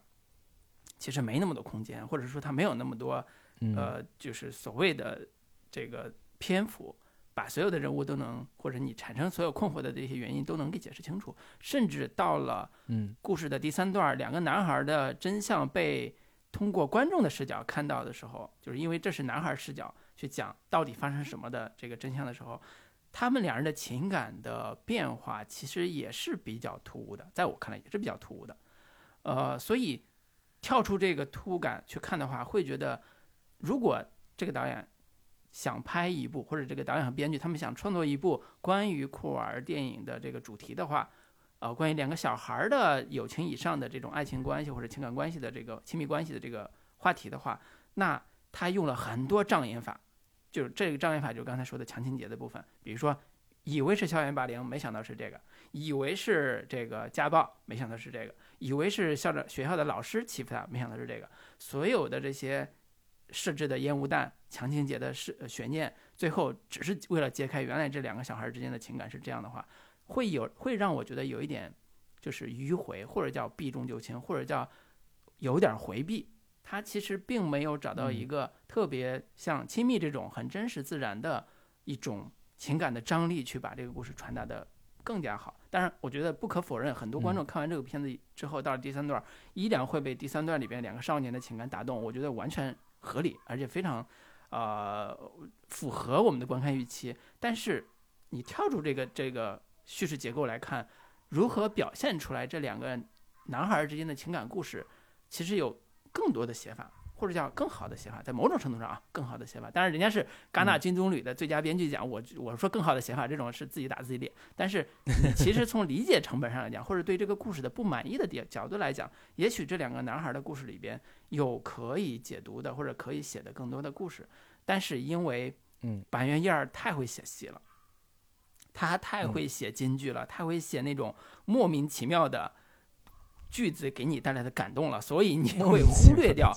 其实没那么多空间，或者说他没有那么多嗯。呃，就是所谓的这个篇幅，把所有的人物都能，或者你产生所有困惑的这些原因都能给解释清楚，甚至到了嗯。故事的第三段，两个男孩的真相被通过观众的视角看到的时候，就是因为这是男孩视角去讲到底发生什么的这个真相的时候，他们两人的情感的变化其实也是比较突兀的，在我看来也是比较突兀的。呃，所以跳出这个突兀感去看的话，会觉得如果这个导演想拍一部，或者这个导演和编剧他们想创作一部关于酷儿电影的这个主题的话，呃，关于两个小孩儿的友情以上的这种爱情关系或者情感关系的这个亲密关系的这个话题的话，那他用了很多障眼法，就是这个障眼法就是刚才说的强情节的部分，比如说以为是校园霸凌，没想到是这个；以为是这个家暴，没想到是这个；以为是校长学校的老师欺负他，没想到是这个。所有的这些设置的烟雾弹、强情节的是悬念，最后只是为了揭开原来这两个小孩之间的情感是这样的话，会有会让我觉得有一点就是迂回，或者叫避重就轻，或者叫有点回避。他其实并没有找到一个特别像亲密这种很真实自然的一种。情感的张力去把这个故事传达的更加好。当然，我觉得不可否认，很多观众看完这个片子之后，到了第三段，依然会被第三段里边两个少年的情感打动。我觉得完全合理，而且非常，呃，符合我们的观看预期。但是，你跳出这个这个叙事结构来看，如何表现出来这两个男孩之间的情感故事，其实有更多的写法。或者叫更好的写法，在某种程度上啊，更好的写法。当然，人家是戛纳金棕榈的最佳编剧奖，我我说更好的写法，这种是自己打自己脸。但是，其实从理解成本上来讲，或者对这个故事的不满意的点角度来讲，也许这两个男孩的故事里边有可以解读的，或者可以写的更多的故事。但是因为，嗯，板垣燕儿太会写戏了，他太会写金句了，太会写那种莫名其妙的句子给你带来的感动了，所以你会忽略掉。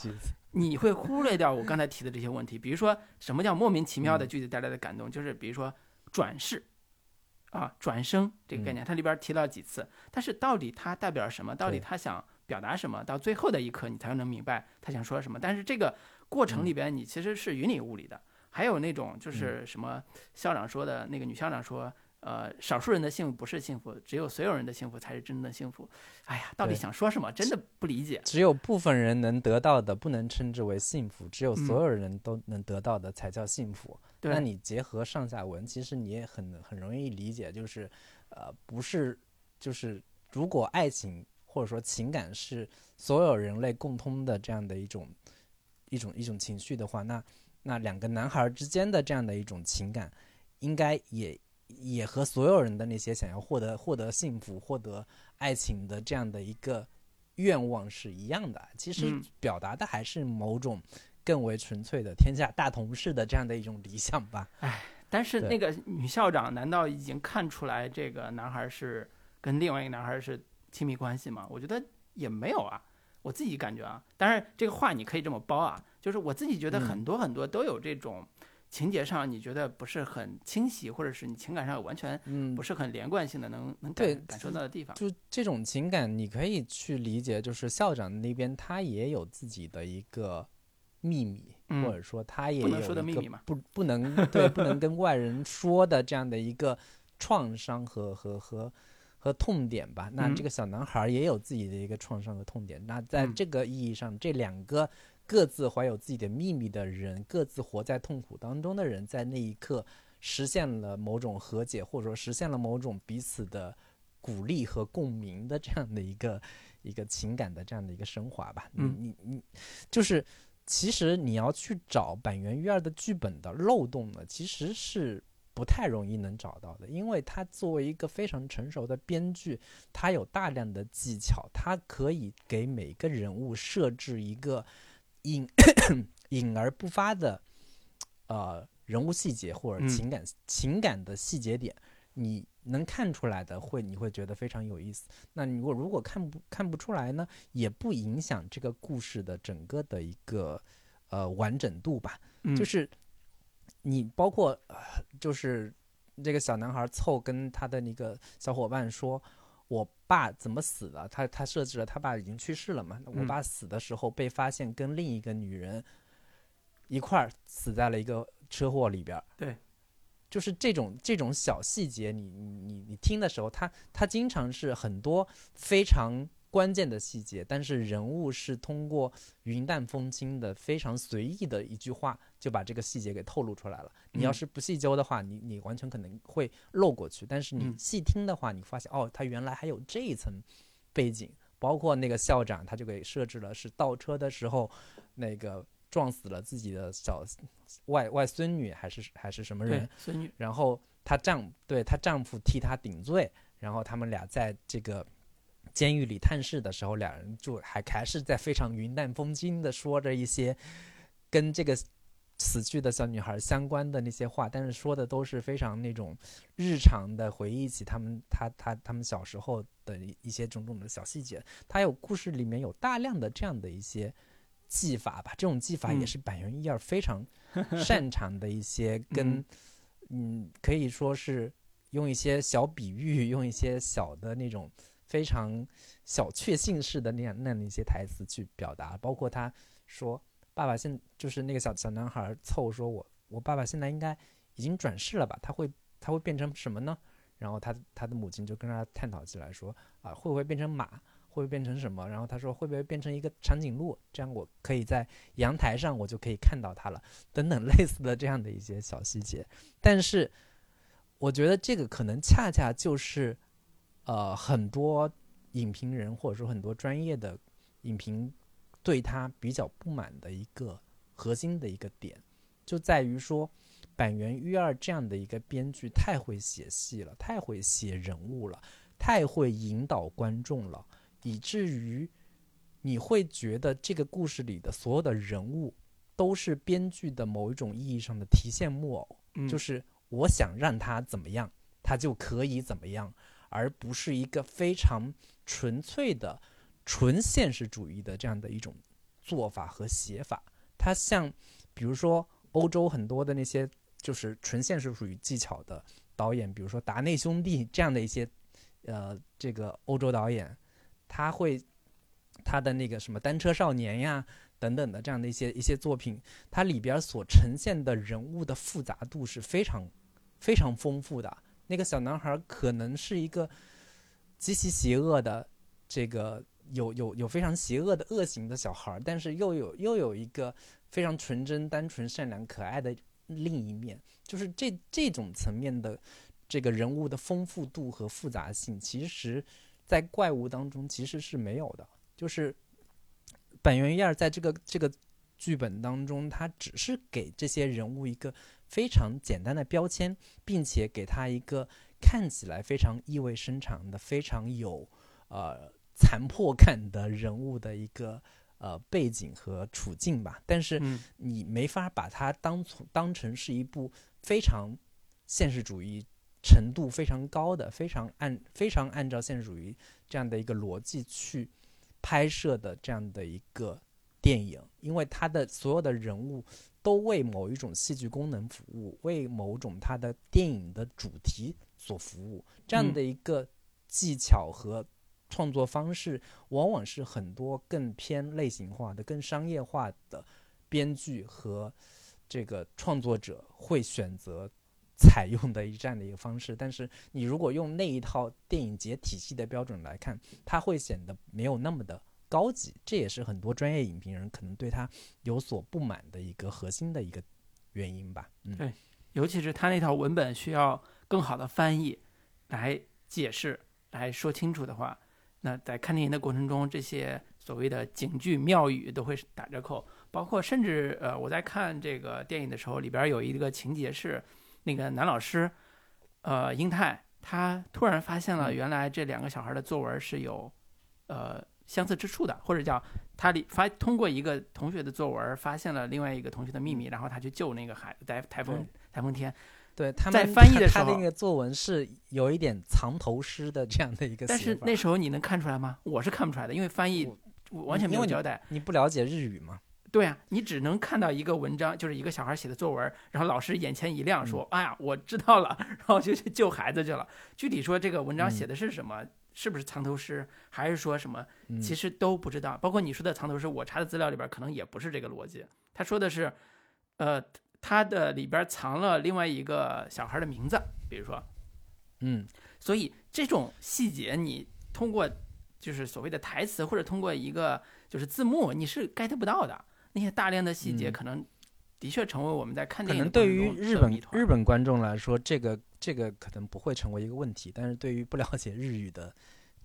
你会忽略掉我刚才提的这些问题，比如说什么叫莫名其妙的句子带来的感动，就是比如说转世，啊转生这个概念，它里边提到几次，但是到底它代表什么？到底他想表达什么？到最后的一刻你才能明白他想说什么。但是这个过程里边你其实是云里雾里的。还有那种就是什么校长说的那个女校长说。呃，少数人的幸福不是幸福，只有所有人的幸福才是真正的幸福。哎呀，到底想说什么？真的不理解。只有部分人能得到的，不能称之为幸福；只有所有人都能得到的，才叫幸福。那你结合上下文，其实你也很很容易理解，就是，呃，不是，就是如果爱情或者说情感是所有人类共通的这样的一种一种一种情绪的话，那那两个男孩之间的这样的一种情感，应该也。也和所有人的那些想要获得获得幸福、获得爱情的这样的一个愿望是一样的。其实表达的还是某种更为纯粹的天下大同式的这样的一种理想吧。哎，但是那个女校长难道已经看出来这个男孩是跟另外一个男孩是亲密关系吗？我觉得也没有啊。我自己感觉啊，当然这个话你可以这么包啊，就是我自己觉得很多很多都有这种。情节上你觉得不是很清晰，或者是你情感上完全不是很连贯性的，能能感感受到的地方，就这种情感，你可以去理解，就是校长那边他也有自己的一个秘密，或者说他也有一个不不能对不能跟外人说的这样的一个创伤和和和和痛点吧。那这个小男孩也有自己的一个创伤和痛点。那在这个意义上，这两个。各自怀有自己的秘密的人，各自活在痛苦当中的人，在那一刻实现了某种和解，或者说实现了某种彼此的鼓励和共鸣的这样的一个一个情感的这样的一个升华吧。嗯，你你就是其实你要去找板垣育二的剧本的漏洞呢，其实是不太容易能找到的，因为他作为一个非常成熟的编剧，他有大量的技巧，他可以给每个人物设置一个。隐 隐而不发的，呃，人物细节或者情感情感的细节点，你能看出来的，会你会觉得非常有意思。那你如果如果看不看不出来呢，也不影响这个故事的整个的一个呃完整度吧。就是你包括就是这个小男孩凑跟他的那个小伙伴说。我爸怎么死的？他他设置了他爸已经去世了嘛？我爸死的时候被发现跟另一个女人一块儿死在了一个车祸里边。对，就是这种这种小细节，你你你听的时候，他他经常是很多非常。关键的细节，但是人物是通过云淡风轻的非常随意的一句话就把这个细节给透露出来了。你要是不细究的话，你你完全可能会漏过去。但是你细听的话，你发现哦，他原来还有这一层背景。包括那个校长，他就给设置了是倒车的时候，那个撞死了自己的小外外孙女还是还是什么人？孙女。然后她丈对她丈夫替她顶罪，然后他们俩在这个。监狱里探视的时候，两人就还还是在非常云淡风轻的说着一些跟这个死去的小女孩相关的那些话，但是说的都是非常那种日常的回忆起他们他他他们小时候的一一些种种的小细节。他有故事里面有大量的这样的一些技法吧，这种技法也嗯是板垣一二非常擅长的一些跟嗯嗯可以说是用一些小比喻，用一些小的那种非常小确幸式的那样那样的一些台词去表达，包括他说爸爸现就是那个小小男孩凑说我我爸爸现在应该已经转世了吧？他会他会变成什么呢？然后他他的母亲就跟他探讨起来说啊会不会变成马？会不会变成什么？然后他说会不会变成一个长颈鹿？这样我可以在阳台上我就可以看到它了，等等类似的这样的一些小细节。但是我觉得这个可能恰恰就是呃很多影评人或者说很多专业的影评对他比较不满的一个核心的一个点，就在于说板垣育二这样的一个编剧太会写戏了，太会写人物了，太会引导观众了，以至于你会觉得这个故事里的所有的人物都是编剧的某一种意义上的提线木偶。嗯就是我想让他怎么样，他就可以怎么样，而不是一个非常纯粹的纯现实主义的这样的一种做法和写法。它像比如说欧洲很多的那些就是纯现实主义技巧的导演，比如说达内兄弟这样的一些呃这个欧洲导演，他会他的那个什么单车少年呀。等等的这样的一些一些作品，它里边所呈现的人物的复杂度是非常非常丰富的。那个小男孩可能是一个极其邪恶的，这个有有有非常邪恶的恶行的小孩，但是又有又有一个非常纯真、单纯、善良、可爱的另一面，就是这这种层面的这个人物的丰富度和复杂性，其实在怪物当中其实是没有的，就是。板垣一二在这个这个剧本当中，他只是给这些人物一个非常简单的标签，并且给他一个看起来非常意味深长的、非常有呃残破感的人物的一个呃背景和处境吧。但是嗯你没法把它当从当成是一部非常现实主义程度非常高的、非常按非常按照现实主义这样的一个逻辑去。拍摄的这样的一个电影，因为它的所有的人物都为某一种戏剧功能服务，为某种它的电影的主题所服务。这样的一个技巧和创作方式，往往是很多更偏类型化的、更商业化的编剧和这个创作者会选择。采用的一这样的一个方式，但是你如果用那一套电影节体系的标准来看，它会显得没有那么的高级，这也是很多专业影评人可能对他有所不满的一个核心的一个原因吧。嗯，对尤其是他那套文本需要更好的翻译来解释、来说清楚的话，那在看电影的过程中，这些所谓的警句妙语都会打折扣。包括甚至呃，我在看这个电影的时候，里边有一个情节是。那个男老师，呃，英泰，他突然发现了原来这两个小孩的作文是有，呃，相似之处的，或者叫他里发通过一个同学的作文发现了另外一个同学的秘密，然后他去救那个孩子在台风台风天。对，他在翻译的时候，那个作文是有一点藏头诗的这样的一个，但是那时候你能看出来吗？我是看不出来的，因为翻译完全没有交代。你不了解日语吗？对啊，你只能看到一个文章，就是一个小孩写的作文，然后老师眼前一亮，说：“嗯、哎呀，我知道了。”然后就去救孩子去了。具体说这个文章写的是什么，嗯、是不是藏头诗，还是说什么，嗯、其实都不知道。包括你说的藏头诗，我查的资料里边可能也不是这个逻辑。他说的是，呃，他的里边藏了另外一个小孩的名字，比如说，嗯，所以这种细节你通过就是所谓的台词或者通过一个就是字幕，你是 get 不到的。那些大量的细节，可能的确成为我们在看电影可能对于日本日本观众来说，这个这个可能不会成为一个问题，但是对于不了解日语的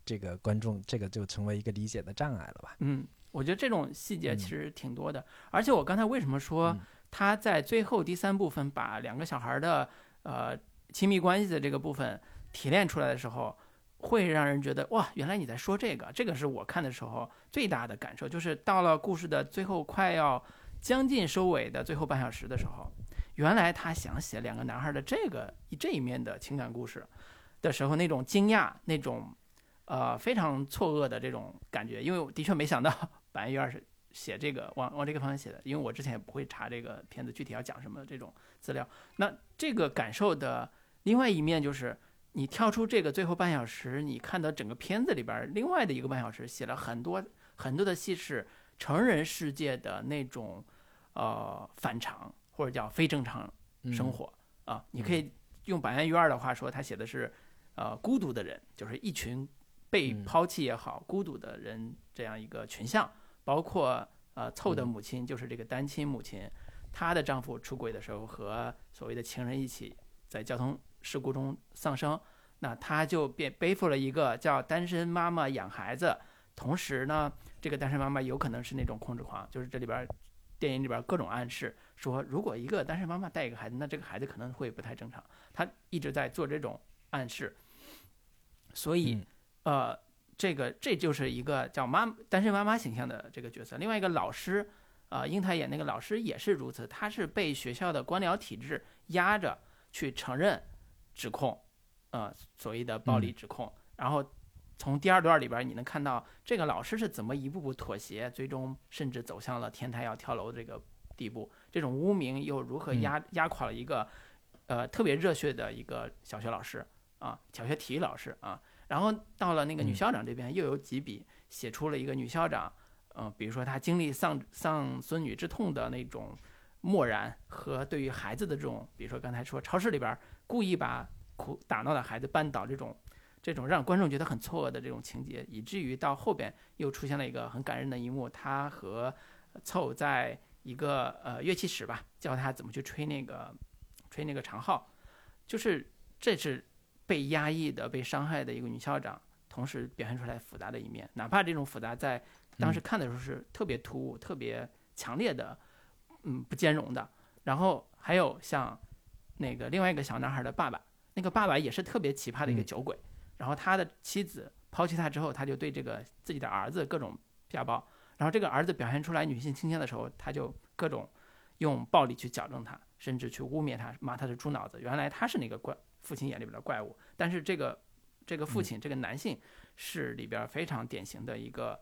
这个观众，这个就成为一个理解的障碍了吧？嗯，我觉得这种细节其实挺多的。嗯、而且我刚才为什么说他在最后第三部分把两个小孩的呃亲密关系的这个部分提炼出来的时候，会让人觉得哇，原来你在说这个，这个是我看的时候最大的感受，就是到了故事的最后快要将近收尾的最后半小时的时候，原来他想写两个男孩的这个这一面的情感故事的时候，那种惊讶，那种呃非常错愕的这种感觉，因为我的确没想到白月二是写这个往 往这个方向写的，因为我之前也不会查这个片子具体要讲什么这种资料。那这个感受的另外一面就是，你跳出这个最后半小时，你看到整个片子里边另外的一个半小时写了很多很多的戏是成人世界的那种呃反常或者叫非正常生活啊。你可以用板垣裕二的话说，他写的是呃孤独的人，就是一群被抛弃也好孤独的人这样一个群像。包括呃凑的母亲，就是这个单亲母亲，她的丈夫出轨的时候和所谓的情人一起在交通事故中丧生，那她就变背负了一个叫单身妈妈养孩子，同时呢，这个单身妈妈有可能是那种控制狂，就是这里边电影里边各种暗示说，如果一个单身妈妈带一个孩子，那这个孩子可能会不太正常，他一直在做这种暗示，所以呃。这个这就是一个叫妈单身妈妈形象的这个角色。另外一个老师，啊，英台演那个老师也是如此，他是被学校的官僚体制压着去承认指控，呃，所谓的暴力指控。然后从第二段里边你能看到这个老师是怎么一步步妥协，最终甚至走向了天台要跳楼这个地步。这种污名又如何压压垮了一个呃特别热血的一个小学老师啊，小学体育老师啊。然后到了那个女校长这边，又有几笔写出了一个女校长，嗯，比如说她经历丧丧孙女之痛的那种漠然，和对于孩子的这种，比如说刚才说超市里边故意把哭打闹的孩子绊倒这种，这种让观众觉得很错愕的这种情节，以至于到后边又出现了一个很感人的一幕，他和凑在一个呃乐器室吧，教他怎么去吹那个吹那个长号，就是这是。被压抑的、被伤害的一个女校长，同时表现出来复杂的一面，哪怕这种复杂在当时看的时候是特别突兀、特别强烈的，嗯，不兼容的。然后还有像那个另外一个小男孩的爸爸，那个爸爸也是特别奇葩的一个酒鬼。然后他的妻子抛弃他之后，他就对这个自己的儿子各种家暴。然后这个儿子表现出来女性倾向的时候，他就各种用暴力去矫正他，甚至去污蔑他，骂他是猪脑子。原来他是那个怪。父亲眼里边的怪物，但是这个这个父亲这个男性是里边非常典型的一个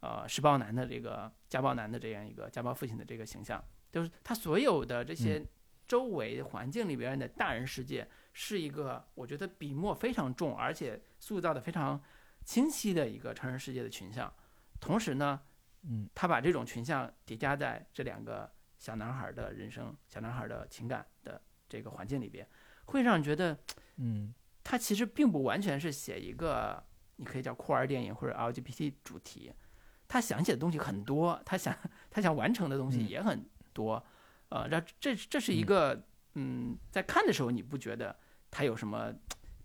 呃施暴男的这个家暴男的这样一个家暴父亲的这个形象，就是他所有的这些周围环境里边的大人世界是一个我觉得笔墨非常重，而且塑造的非常清晰的一个成人世界的群像。同时呢，嗯，他把这种群像叠加在这两个小男孩的人生、小男孩的情感的这个环境里边。会让人觉得，嗯，他其实并不完全是写一个，你可以叫酷儿电影或者 LGBT 主题，他想写的东西很多，他想他想完成的东西也很多，呃，这这这是一个，嗯，在看的时候你不觉得他有什么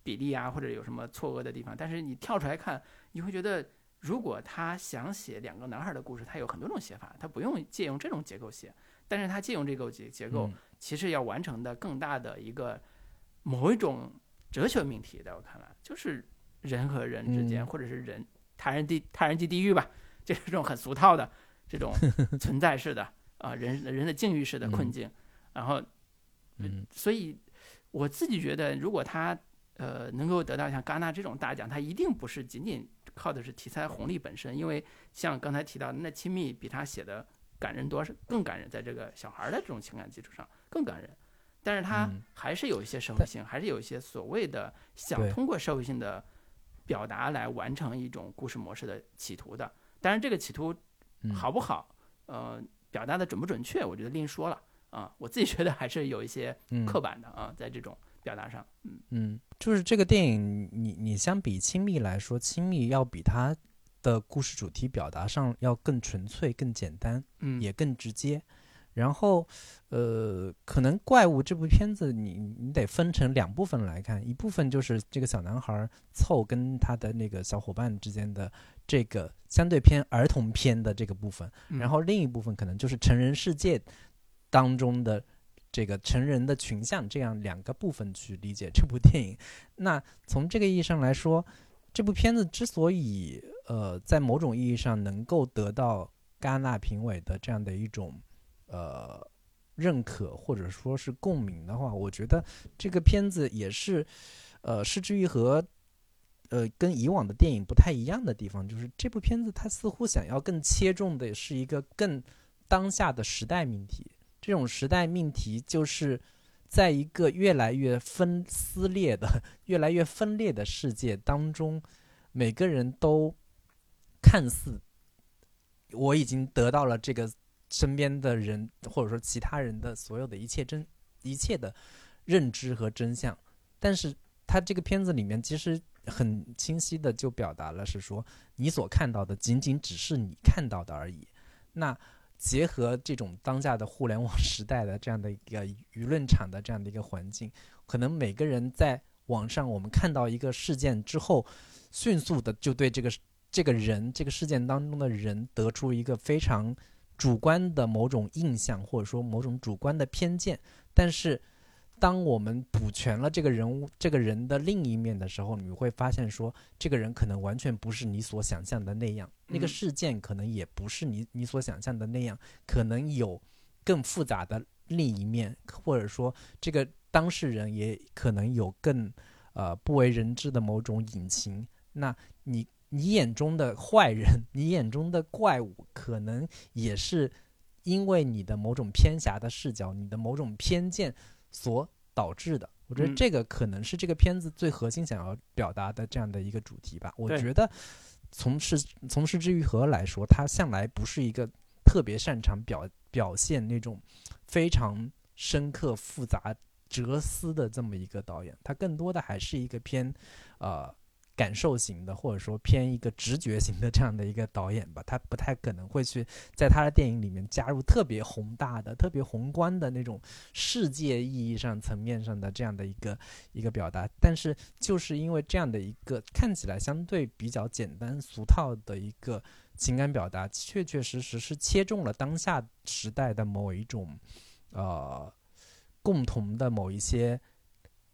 比例啊，或者有什么错愕的地方，但是你跳出来看，你会觉得，如果他想写两个男孩的故事，他有很多种写法，他不用借用这种结构写，但是他借用这个结结构，其实要完成的更大的一个。某一种哲学命题，在我看来，就是人和人之间，或者是人他人地他人即地狱吧，这是这种很俗套的这种 存在式的啊，人人的境遇式的困境。然后，嗯，所以我自己觉得，如果他呃能够得到像戛纳这种大奖，他一定不是仅仅靠的是题材红利本身，因为像刚才提到的，那亲密比他写的感人多，是更感人，在这个小孩的这种情感基础上更感人。但是他还是有一些社会性，还是有一些所谓的想通过社会性的表达来完成一种故事模式的企图的。但是这个企图好不好，呃，表达的准不准确，我觉得另说了啊。我自己觉得还是有一些刻板的啊，在这种表达上，嗯嗯，就是这个电影，你你相比《亲密》来说，《亲密》要比它的故事主题表达上要更纯粹、更简单，嗯，也更直接。然后，呃，可能怪物这部片子，你你得分成两部分来看，一部分就是这个小男孩凑跟他的那个小伙伴之间的这个相对偏儿童片的这个部分，然后另一部分可能就是成人世界当中的这个成人的群像，这样两个部分去理解这部电影。那从这个意义上来说，这部片子之所以呃在某种意义上能够得到戛纳评委的这样的一种。呃认可或者说是共鸣的话，我觉得这个片子也是呃失之愈合。呃，跟以往的电影不太一样的地方，就是这部片子它似乎想要更切中的是一个更当下的时代命题。这种时代命题就是在一个越来越分撕裂的、越来越分裂的世界当中，每个人都看似我已经得到了这个身边的人或者说其他人的所有的一切真一切的认知和真相，但是他这个片子里面其实。很清晰的就表达了，是说你所看到的仅仅只是你看到的而已。那结合这种当下的互联网时代的这样的一个舆论场的这样的一个环境，可能每个人在网上我们看到一个事件之后，迅速的就对这个这个人这个事件当中的人得出一个非常主观的某种印象，或者说某种主观的偏见，但是。当我们补全了这个人物、这个人的另一面的时候，你会发现说，这个人可能完全不是你所想象的那样，那个事件可能也不是你你所想象的那样，可能有更复杂的另一面，或者说这个当事人也可能有更呃不为人知的某种隐情。那你你眼中的坏人，你眼中的怪物，可能也是因为你的某种偏狭的视角，你的某种偏见。所导致的，我觉得这个可能是这个片子最核心想要表达的这样的一个主题吧。我觉得从事从事之愈合来说，他向来不是一个特别擅长表表现那种非常深刻、复杂、哲思的这么一个导演，他更多的还是一个偏呃。感受型的，或者说偏一个直觉型的这样的一个导演吧，他不太可能会去在他的电影里面加入特别宏大的、特别宏观的那种世界意义上层面上的这样的一个一个表达。但是，就是因为这样的一个看起来相对比较简单俗套的一个情感表达，确确实实是切中了当下时代的某一种呃共同的某一些。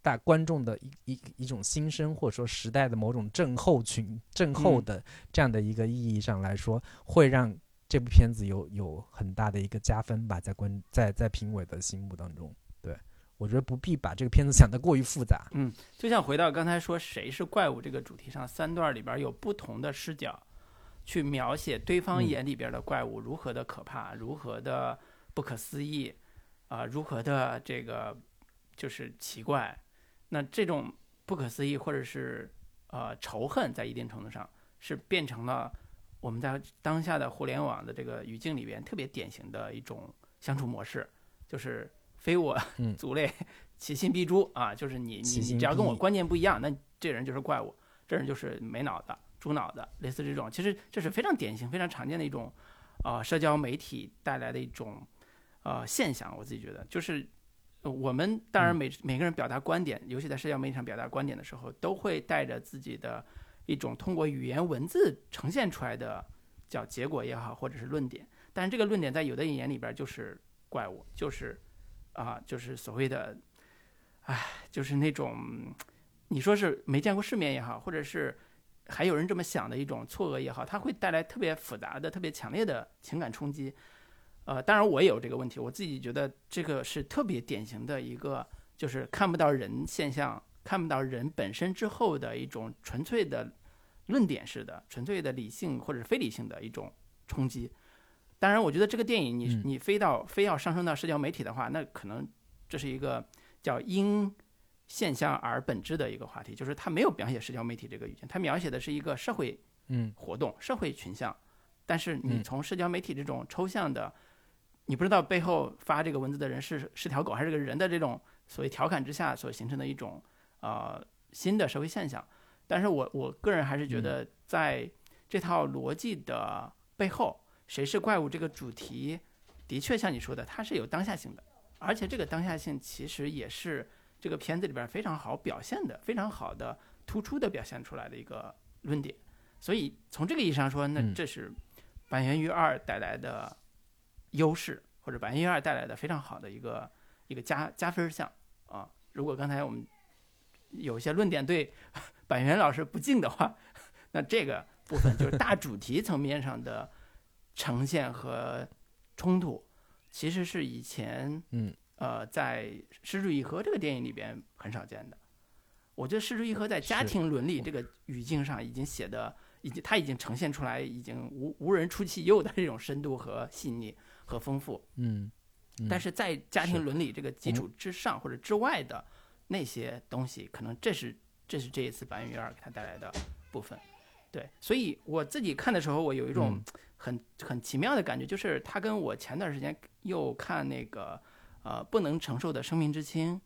大观众的一一一种心声，或者说时代的某种症候群、症候的这样的一个意义上来说，会让这部片子有有很大的一个加分吧，在观在在评委的心目当中。对我觉得不必把这个片子想得过于复杂。嗯，就像回到刚才说谁是怪物这个主题上，三段里边有不同的视角去描写对方眼里边的怪物如何的可怕，如何的不可思议，啊，如何的这个就是奇怪。那这种不可思议，或者是呃仇恨，在一定程度上是变成了我们在当下的互联网的这个语境里边特别典型的一种相处模式，就是非我族类，其心必诛啊！就是你你只要跟我观念不一样，那这人就是怪物，这人就是没脑子、猪脑子，类似这种。其实这是非常典型、非常常见的一种啊社交媒体带来的一种呃现象。我自己觉得就是。我们当然每每个人表达观点，尤其在社交媒体上表达观点的时候，都会带着自己的一种通过语言文字呈现出来的叫结果也好，或者是论点。但是这个论点在有的人眼里边就是怪物，就是啊，就是所谓的，唉，就是那种你说是没见过世面也好，或者是还有人这么想的一种错愕也好，它会带来特别复杂的、特别强烈的情感冲击。呃，当然我也有这个问题，我自己觉得这个是特别典型的一个，就是看不到人现象，看不到人本身之后的一种纯粹的论点式的、纯粹的理性或者非理性的一种冲击。当然，我觉得这个电影你你非到非要上升到社交媒体的话，那可能这是一个叫因现象而本质的一个话题，就是它没有描写社交媒体这个语境，它描写的是一个社会嗯活动、社会群像。但是你从社交媒体这种抽象的。你不知道背后发这个文字的人是是条狗还是个人的这种所谓调侃之下所形成的一种呃新的社会现象，但是我我个人还是觉得在这套逻辑的背后，谁是怪物这个主题的确像你说的，它是有当下性的，而且这个当下性其实也是这个片子里边非常好表现的、非常好的突出的表现出来的一个论点。所以从这个意义上说，那这是板垣于二带来的。优势或者百分之二带来的非常好的一个一个加加分项啊！如果刚才我们有一些论点对板垣老师不敬的话，那这个部分就是大主题层面上的呈现和冲突，其实是以前嗯呃在《失之愈合》这个电影里边很少见的。我觉得《失之愈合》在家庭伦理这个语境上已经写的，已经它已经呈现出来，已经无无人出其右的这种深度和细腻和丰富。嗯，嗯但是在家庭伦理这个基础之上或者之外的那些东西，可能这是这是这一次白云二给他带来的部分。对，所以我自己看的时候，我有一种嗯很很奇妙的感觉，就是它跟我前段时间又看那个呃不能承受的生命之轻，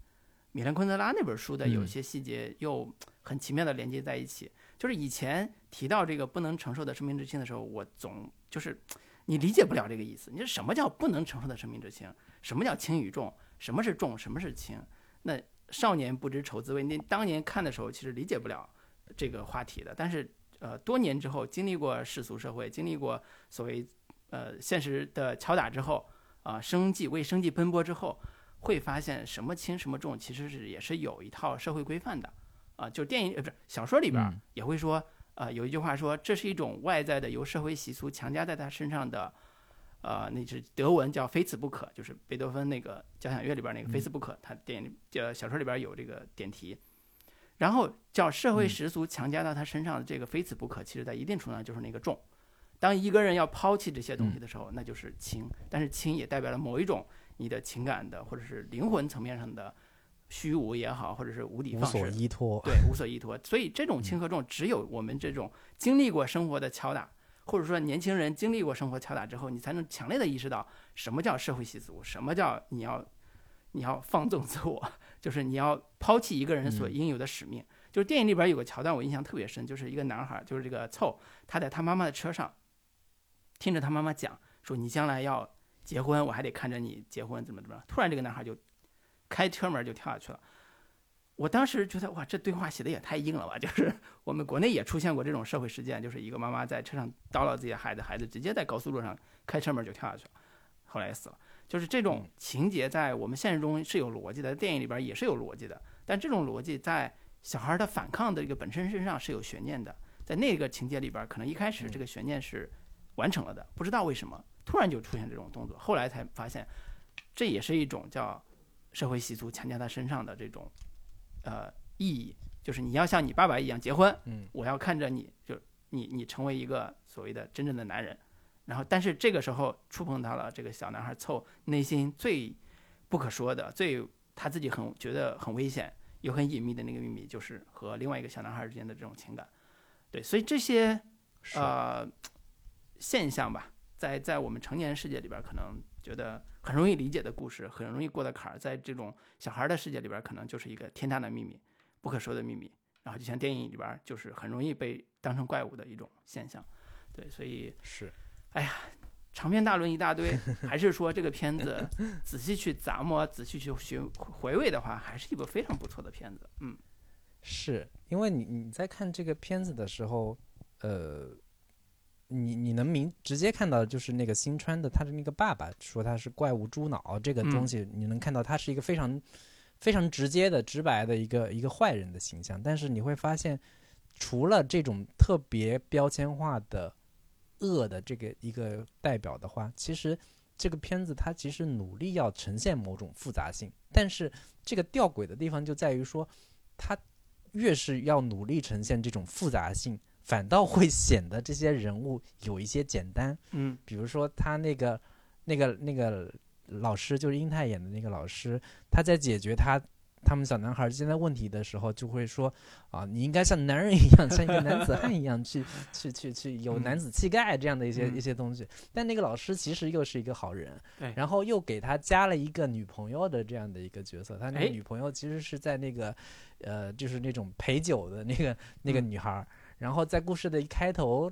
米兰昆德拉那本书的有嗯些细节又很奇妙的连接在一起。就是以前提到这个不能承受的生命之轻的时候，我总就是你理解不了这个意思。你说什么叫不能承受的生命之轻？什么叫轻与重？什么是重？什么是轻？那少年不知愁滋味。那当年看的时候，其实理解不了这个话题的。但是呃，多年之后，经历过世俗社会，经历过所谓呃现实的敲打之后，啊、生计为生计奔波之后，会发现什么轻什么重，其实是也是有一套社会规范的。啊、就电影呃不是小说里边也会说，呃，有一句话说，这是一种外在的由社会习俗强加在他身上的。呃，那是德文叫“非此不可”，就是贝多芬那个交响乐里边那个“非此不可”，他电影里呃小说里边有这个点题。然后叫社会嗯习俗强加到他身上的这个“非此不可”，其实在一定程度上就是那个重。当一个人要抛弃这些东西的时候，那就是轻。但是轻也代表了某一种你的情感的或者是灵魂层面上的虚无也好，或者是无底无所放矢，依托。对，无所依托。所以这种轻和重，只有我们这种经历过生活的敲打，或者说年轻人经历过生活敲打之后，你才能强烈的意识到什么叫社会习俗，什么叫你要你要放纵自我，就是你要抛弃一个人所嗯应有的使命。就是电影里边有个桥段，我印象特别深，就是一个男孩，就是这个凑，他在他妈妈的车上，听着他妈妈讲说你将来要结婚，我还得看着你结婚，怎么怎么样。突然这个男孩就开车门就跳下去了。我当时觉得哇，这对话写的也太硬了吧！就是我们国内也出现过这种社会事件，就是一个妈妈在车上叨唠自己的孩子，孩子直接在高速路上开车门就跳下去了，后来也死了。就是这种情节在我们现实中是有逻辑的，电影里边也是有逻辑的，但这种逻辑在小孩的反抗的一个本身身上是有悬念的。在那个情节里边，可能一开始这个悬念是完成了的，不知道为什么突然就出现这种动作，后来才发现这也是一种叫社会习俗强加他身上的这种呃意义，就是你要像你爸爸一样结婚，嗯，我要看着你就你你成为一个所谓的真正的男人，然后但是这个时候触碰到了这个小男孩凑内心最不可说的、最他自己很觉得很危险又很隐秘的那个秘密，就是和另外一个小男孩之间的这种情感。对，所以这些是。呃现象吧，在在我们成年人世界里边，可能觉得很容易理解的故事，很容易过的坎儿，在这种小孩的世界里边，可能就是一个天大的秘密，不可说的秘密。然后就像电影里边，就是很容易被当成怪物的一种现象。对，所以是，哎呀长篇大论一大堆，还是说这个片子仔细去咂摸、仔细去寻回味的话，还是一部非常不错的片子。嗯，是因为你你在看这个片子的时候，呃，你你能明直接看到就是那个新川的他的那个爸爸说他是怪物猪脑这个东嗯西，你能看到他是一个非常非常直接的、直白的一个一个坏人的形象，但是你会发现，除了这种特别标签化的恶的这个一个代表的话，其实这个片子它其实努力要呈现某种复杂性，但是这个吊诡的地方就在于说，它越是要努力呈现这种复杂性，反倒会显得这些人物有一些简单。嗯比如说他那个那个那个老师，就是英泰演的那个老师，他在解决他他们小男孩之间的问题的时候，就会说啊，你应该像男人一样，像一个男子汉一样去 去去去有男子气概这样的一些、嗯一些东西。但那个老师其实又是一个好人，对然后又给他加了一个女朋友的这样的一个角色。他那个哎女朋友其实是在那个呃，就是那种陪酒的那个那个嗯女孩儿。然后在故事的一开头，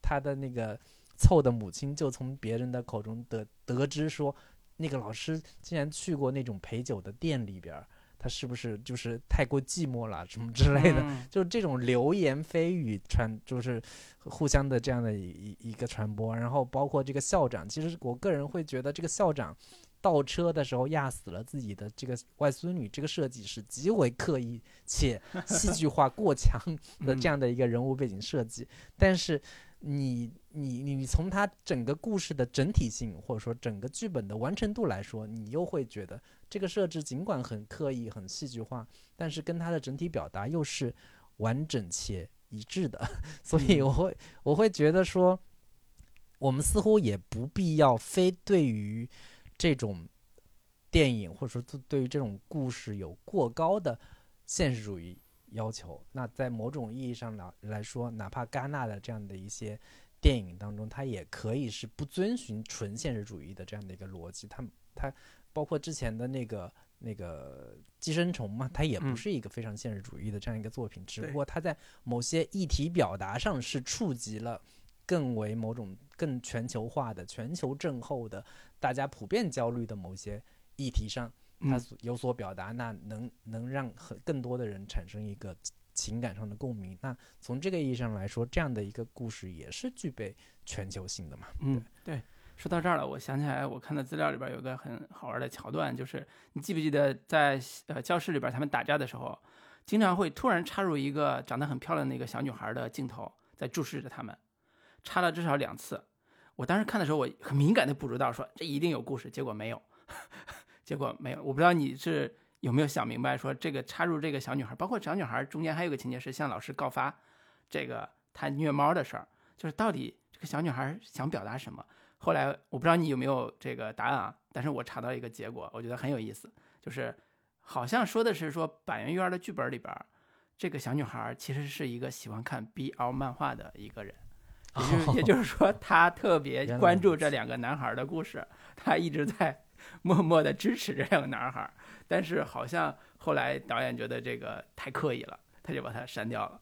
他的那个凑的母亲就从别人的口中得得知说，那个老师竟然去过那种陪酒的店里边儿，他是不是就是太过寂寞了什么之类的？嗯就是这种流言蜚语传，就是互相的这样的一一一个传播，然后包括这个校长，其实我个人会觉得这个校长倒车的时候压死了自己的这个外孙女，这个设计是极为刻意且戏 剧化过强 的这样的一个人物背景设计。但是你你你你从它整个故事的整体性，或者说整个剧本的完成度来说，你又会觉得这个设置尽管很刻意、很戏剧化，但是跟它的整体表达又是完整且一致的，所以嗯我会我会觉得说，我们似乎也不必要非对于这种电影或者说对对于这种故事有过高的现实主义要求。那在某种意义上来来说，哪怕戛纳的这样的一些电影当中，它也可以是不遵循纯现实主义的这样的一个逻辑。它它包括之前的那个那个寄生虫嘛，它也不嗯是一个非常现实主义的这样一个作品，只不过它在某些议题表达上是触及了更为某种更全球化的、全球症候的、大家普遍焦虑的某些议题上，它嗯所有所表达，那能能让很更多的人产生一个情感上的共鸣。那从这个意义上来说，这样的一个故事也是具备全球性的嘛？嗯，对。说到这儿了，我想起来，我看的资料里边有个很好玩的桥段，就是你记不记得在呃教室里边他们打架的时候，经常会突然插入一个长得很漂亮的一个小女孩的镜头，在注视着他们，插了至少两次。我当时看的时候，我很敏感的捕捉到说这一定有故事，结果没有，结果没有。我不知道你是有没有想明白，说这个插入这个小女孩，包括小女孩中间还有个情节是向老师告发这个她虐猫的事儿，就是到底这个小女孩想表达什么？后来我不知道你有没有这个答案啊，但是我查到一个结果，我觉得很有意思，就是好像说的是说板垣院的剧本里边，这个小女孩其实是一个喜欢看 BL 漫画的一个人，也就是也就是说，他特别关注这两个男孩的故事，他一直在默默的支持这两个男孩，但是好像后来导演觉得这个太刻意了，他就把它删掉了。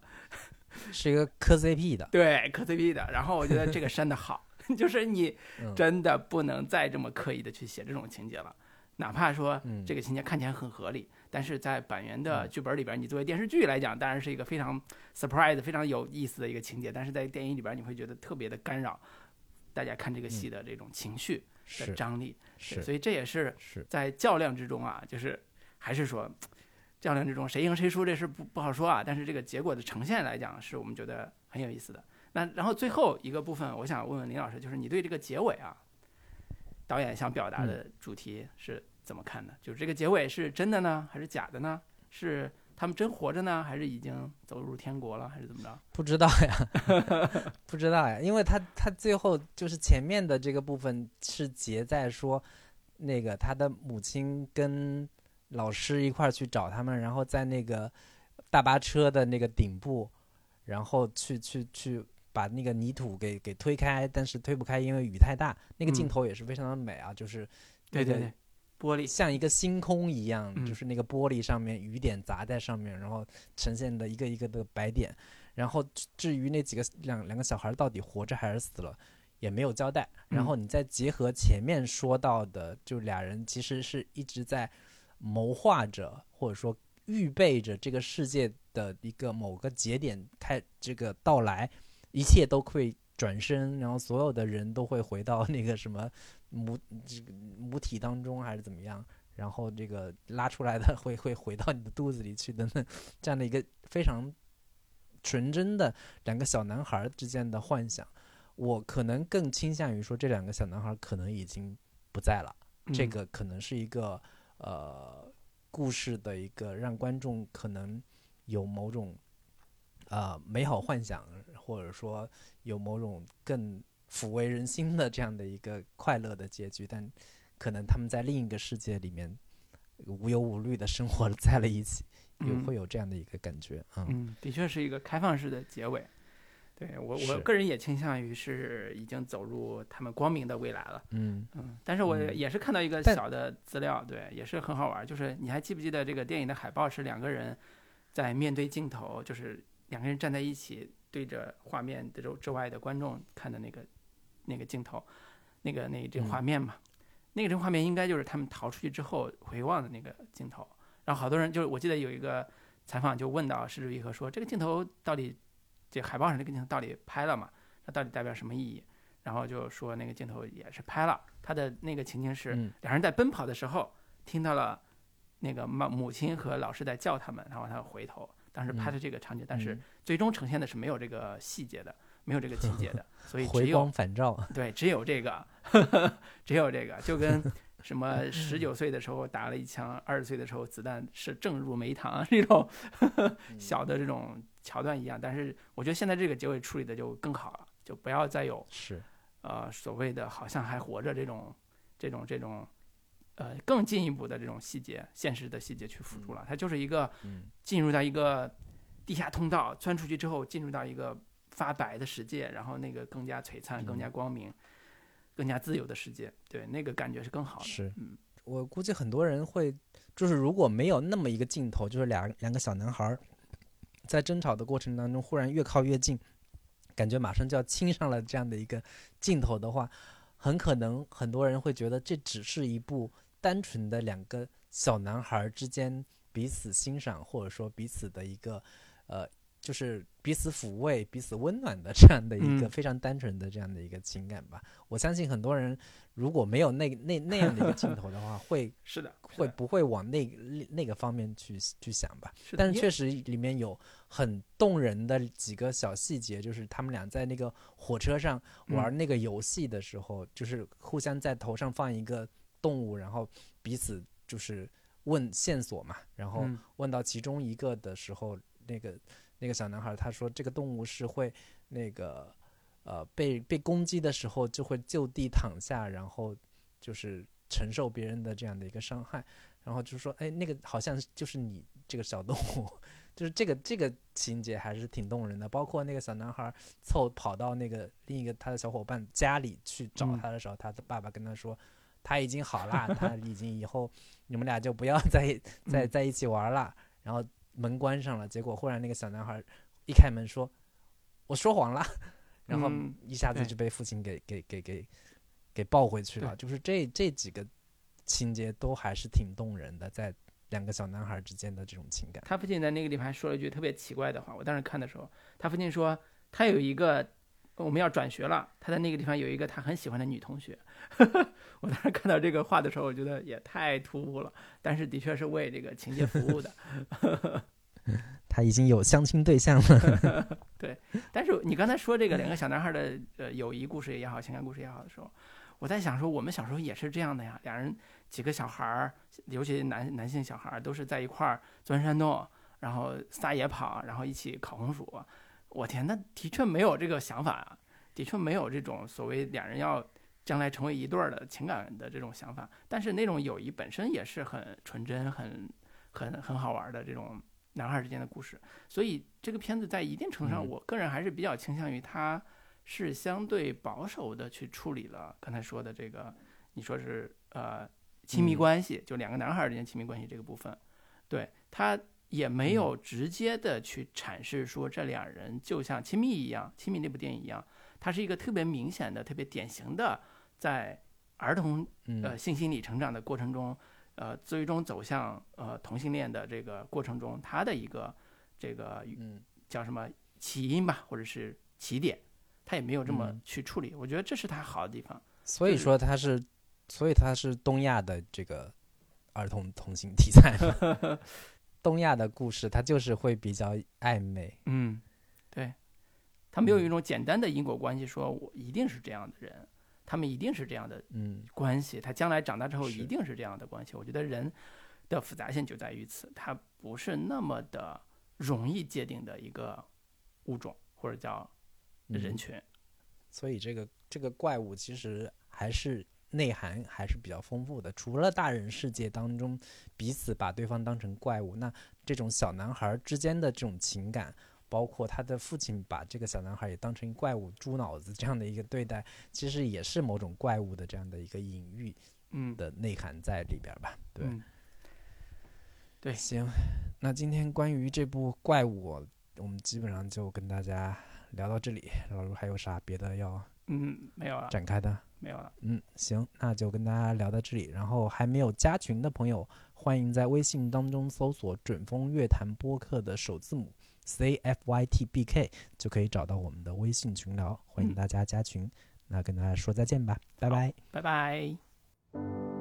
是一个磕 CP 的，对，磕 CP 的。然后我觉得这个删的好，就是你嗯真的不能再这么刻意的去写这种情节了，哪怕说嗯这个情节看起来很合理，但是在板垣的嗯。剧本里边，你作为电视剧来讲，当然是一个非常 surprise、非常有意思的一个情节，但是在电影里边，你会觉得特别的干扰大家看这个戏的这种情绪的张力。是。所以这也是是，在较量之中啊，就是还是说较量之中谁赢谁输这事不不好说啊，但是这个结果的呈现来讲，是我们觉得很有意思的。那然后最后一个部分，我想问问林老师，就是你对这个结尾啊，导演想表达的主题是怎么看呢？就是这个结尾是真的呢，还是假的呢？是他们真活着呢，还是已经走入天国了，还是怎么着？不知道呀，不知道呀，因为他他最后就是前面的这个部分是结在说，那个他的母亲跟老师一块儿去找他们，然后在那个大巴车的那个顶部，然后去去去把那个泥土给给推开，但是推不开，因为雨太大。那个镜嗯头也是非常的美啊，就是那个对对对，玻璃，像一个星空一样，嗯就是那个玻璃上面雨点砸在上面，然后呈现的一个一个的白点。然后至至于那几个两两个小孩到底活着还是死了，也没有交代。然后你再结合前面说到的，就俩人其实是一直在谋划着，或者说预备着这个世界的一个某个节点开这个到来，一切都会转身，然后所有的人都会回到那个什么母这个母体当中还是怎么样，然后这个拉出来的会会回到你的肚子里去等等，这样的一个非常纯真的两个小男孩之间的幻想。我可能更倾向于说，这两个小男孩可能已经不在了。这嗯个可能是一个呃故事的一个让观众可能有某种呃美好幻想，或者说有某种更抚慰人心的这样的一个快乐的结局，但可能他们在另一个世界里面无忧无虑的生活在了一起，有嗯会有这样的一个感觉，嗯嗯，的确是一个开放式的结尾。对我，我个人也倾向于是已经走入他们光明的未来了。嗯嗯，但是我嗯也是看到一个小的资料，对，也是很好玩儿。就是你还记不记得这个电影的海报是两个人在面对镜头，就是两个人站在一起，对着画面的之之外的观众看的那个那个镜头，那个那这画面嘛，那个这画面应该就是他们逃出去之后回望的那个镜头。然后好多人就是我记得有一个采访就问到石之愈和说，这个镜头到底这海报上这个镜头到底拍了吗？它到底代表什么意义？然后就说那个镜头也是拍了，他的那个情景是嗯两人在奔跑的时候听到了那个妈母亲和老师在叫他们，然后他回头，当时拍的这个场景，但是嗯。最终呈现的是没有这个细节的，没有这个情节的，所以只回光有返照，对只有这个，只有这个，就跟什么十九岁的时候打了一枪，二十岁的时候子弹是正入眉膛这种 小的这种桥段一样。但是我觉得现在这个结尾处理的就更好了，就不要再有是。呃所谓的好像还活着这种这种这种呃更进一步的这种细节，现实的细节去辅助了。它就是一个嗯进入到一个地下通道，钻出去之后进入到一个发白的世界，然后那个更加璀璨、更加光明、更加自由的世界，对那个感觉是更好的。是嗯，我估计很多人会，就是如果没有那么一个镜头，就是两两个小男孩儿在争吵的过程当中，忽然越靠越近，感觉马上就要亲上了这样的一个镜头的话，很可能很多人会觉得这只是一部单纯的两个小男孩儿之间彼此欣赏，或者说彼此的一个呃。就是彼此抚慰、彼此温暖的这样的一个嗯非常单纯的这样的一个情感吧。我相信很多人如果没有那那那样的一个镜头的话，会是的，会不会往那个那个方面去去想吧？但是确实里面有很动人的几个小细节，就是他们俩在那个火车上玩嗯那个游戏的时候，就是互相在头上放一个动物，然后彼此就是问线索嘛，然后嗯。问到其中一个的时候，那个那个小男孩他说这个动物是会那个呃被被攻击的时候就会就地躺下，然后就是承受别人的这样的一个伤害，然后就说哎那个好像就是你这个小动物，就是这个这个情节还是挺动人的，包括那个小男孩凑跑到那个另一个他的小伙伴家里去找嗯。他的时候，他的爸爸跟他说。他已经好了，他 已经以后你们俩就不要再再嗯在一起玩了。然后门关上了，结果忽然那个小男孩一开门说：“我说谎了。”然后嗯一下子就被父亲给给给给给抱回去了。就是这这几个情节都还是挺动人的，在两个小男孩之间的这种情感。他父亲在那个地方还说了一句特别奇怪的话，我当时看的时候，他父亲说他有一个我们要转学了，他在那个地方有一个他很喜欢的女同学。我当时看到这个话的时候，我觉得也太突兀了，但是的确是为这个情节服务的。他已经有相亲对象了 对，但是你刚才说这个两个小男孩的呃友谊故事也好，情感故事也好的时候，我在想说，我们小时候也是这样的呀。两人几个小孩儿，尤其男男性小孩儿，都是在一块儿钻山洞，然后撒野跑，然后一起烤红薯。我天，那的确没有这个想法啊，的确没有这种所谓两人要将来成为一对儿的情感的这种想法。但是那种友谊本身也是很纯真、很很很好玩的这种男孩儿之间的故事。所以这个片子在一定程度上，嗯我个人还是比较倾向于它是相对保守的去处理了刚才说的这个，你说是呃亲密嗯关系，就两个男孩儿之间亲密关系这个部分，对他也没有嗯直接的去阐释说这两人就像亲密一样，亲密那部电影一样，它是一个特别明显的、特别典型的在儿童嗯呃性心理成长的过程中，呃最终走向呃同性恋的这个过程中，他的一个这个嗯叫什么起因吧，或者是起点，他也没有这么嗯去处理。我觉得这是他好的地方。所以说他是，所以他是东亚的这个儿童同性题材嘛。东亚的故事，它就是会比较暧昧。嗯，对，他没有嗯一种简单的因果关系，说我一定是这样的人，他们一定是这样的嗯关系，他将来长大之后一定是这样的关系。我觉得人的复杂性就在于此，它不是那么的容易界定的一个物种或者叫人嗯群。所以这个这个怪物其实还是内涵还是比较丰富的。除了大人世界当中彼此把对方当成怪物，那这种小男孩之间的这种情感，包括他的父亲把这个小男孩也当成怪物、猪脑子这样的一个对待，其实也是某种怪物的这样的一个隐喻嗯，的内涵在里边吧。对，嗯对行，那今天关于这部怪物，我们基本上就跟大家聊到这里。老卢还有啥别的要嗯，没有了，展开的？没有了。嗯，行，那就跟大家聊到这里。然后还没有加群的朋友，欢迎在微信当中搜索“准风乐坛播客”的首字母 C F Y T B K，就可以找到我们的微信群聊。欢迎嗯大家加群。那跟大家说再见吧，拜拜。拜拜。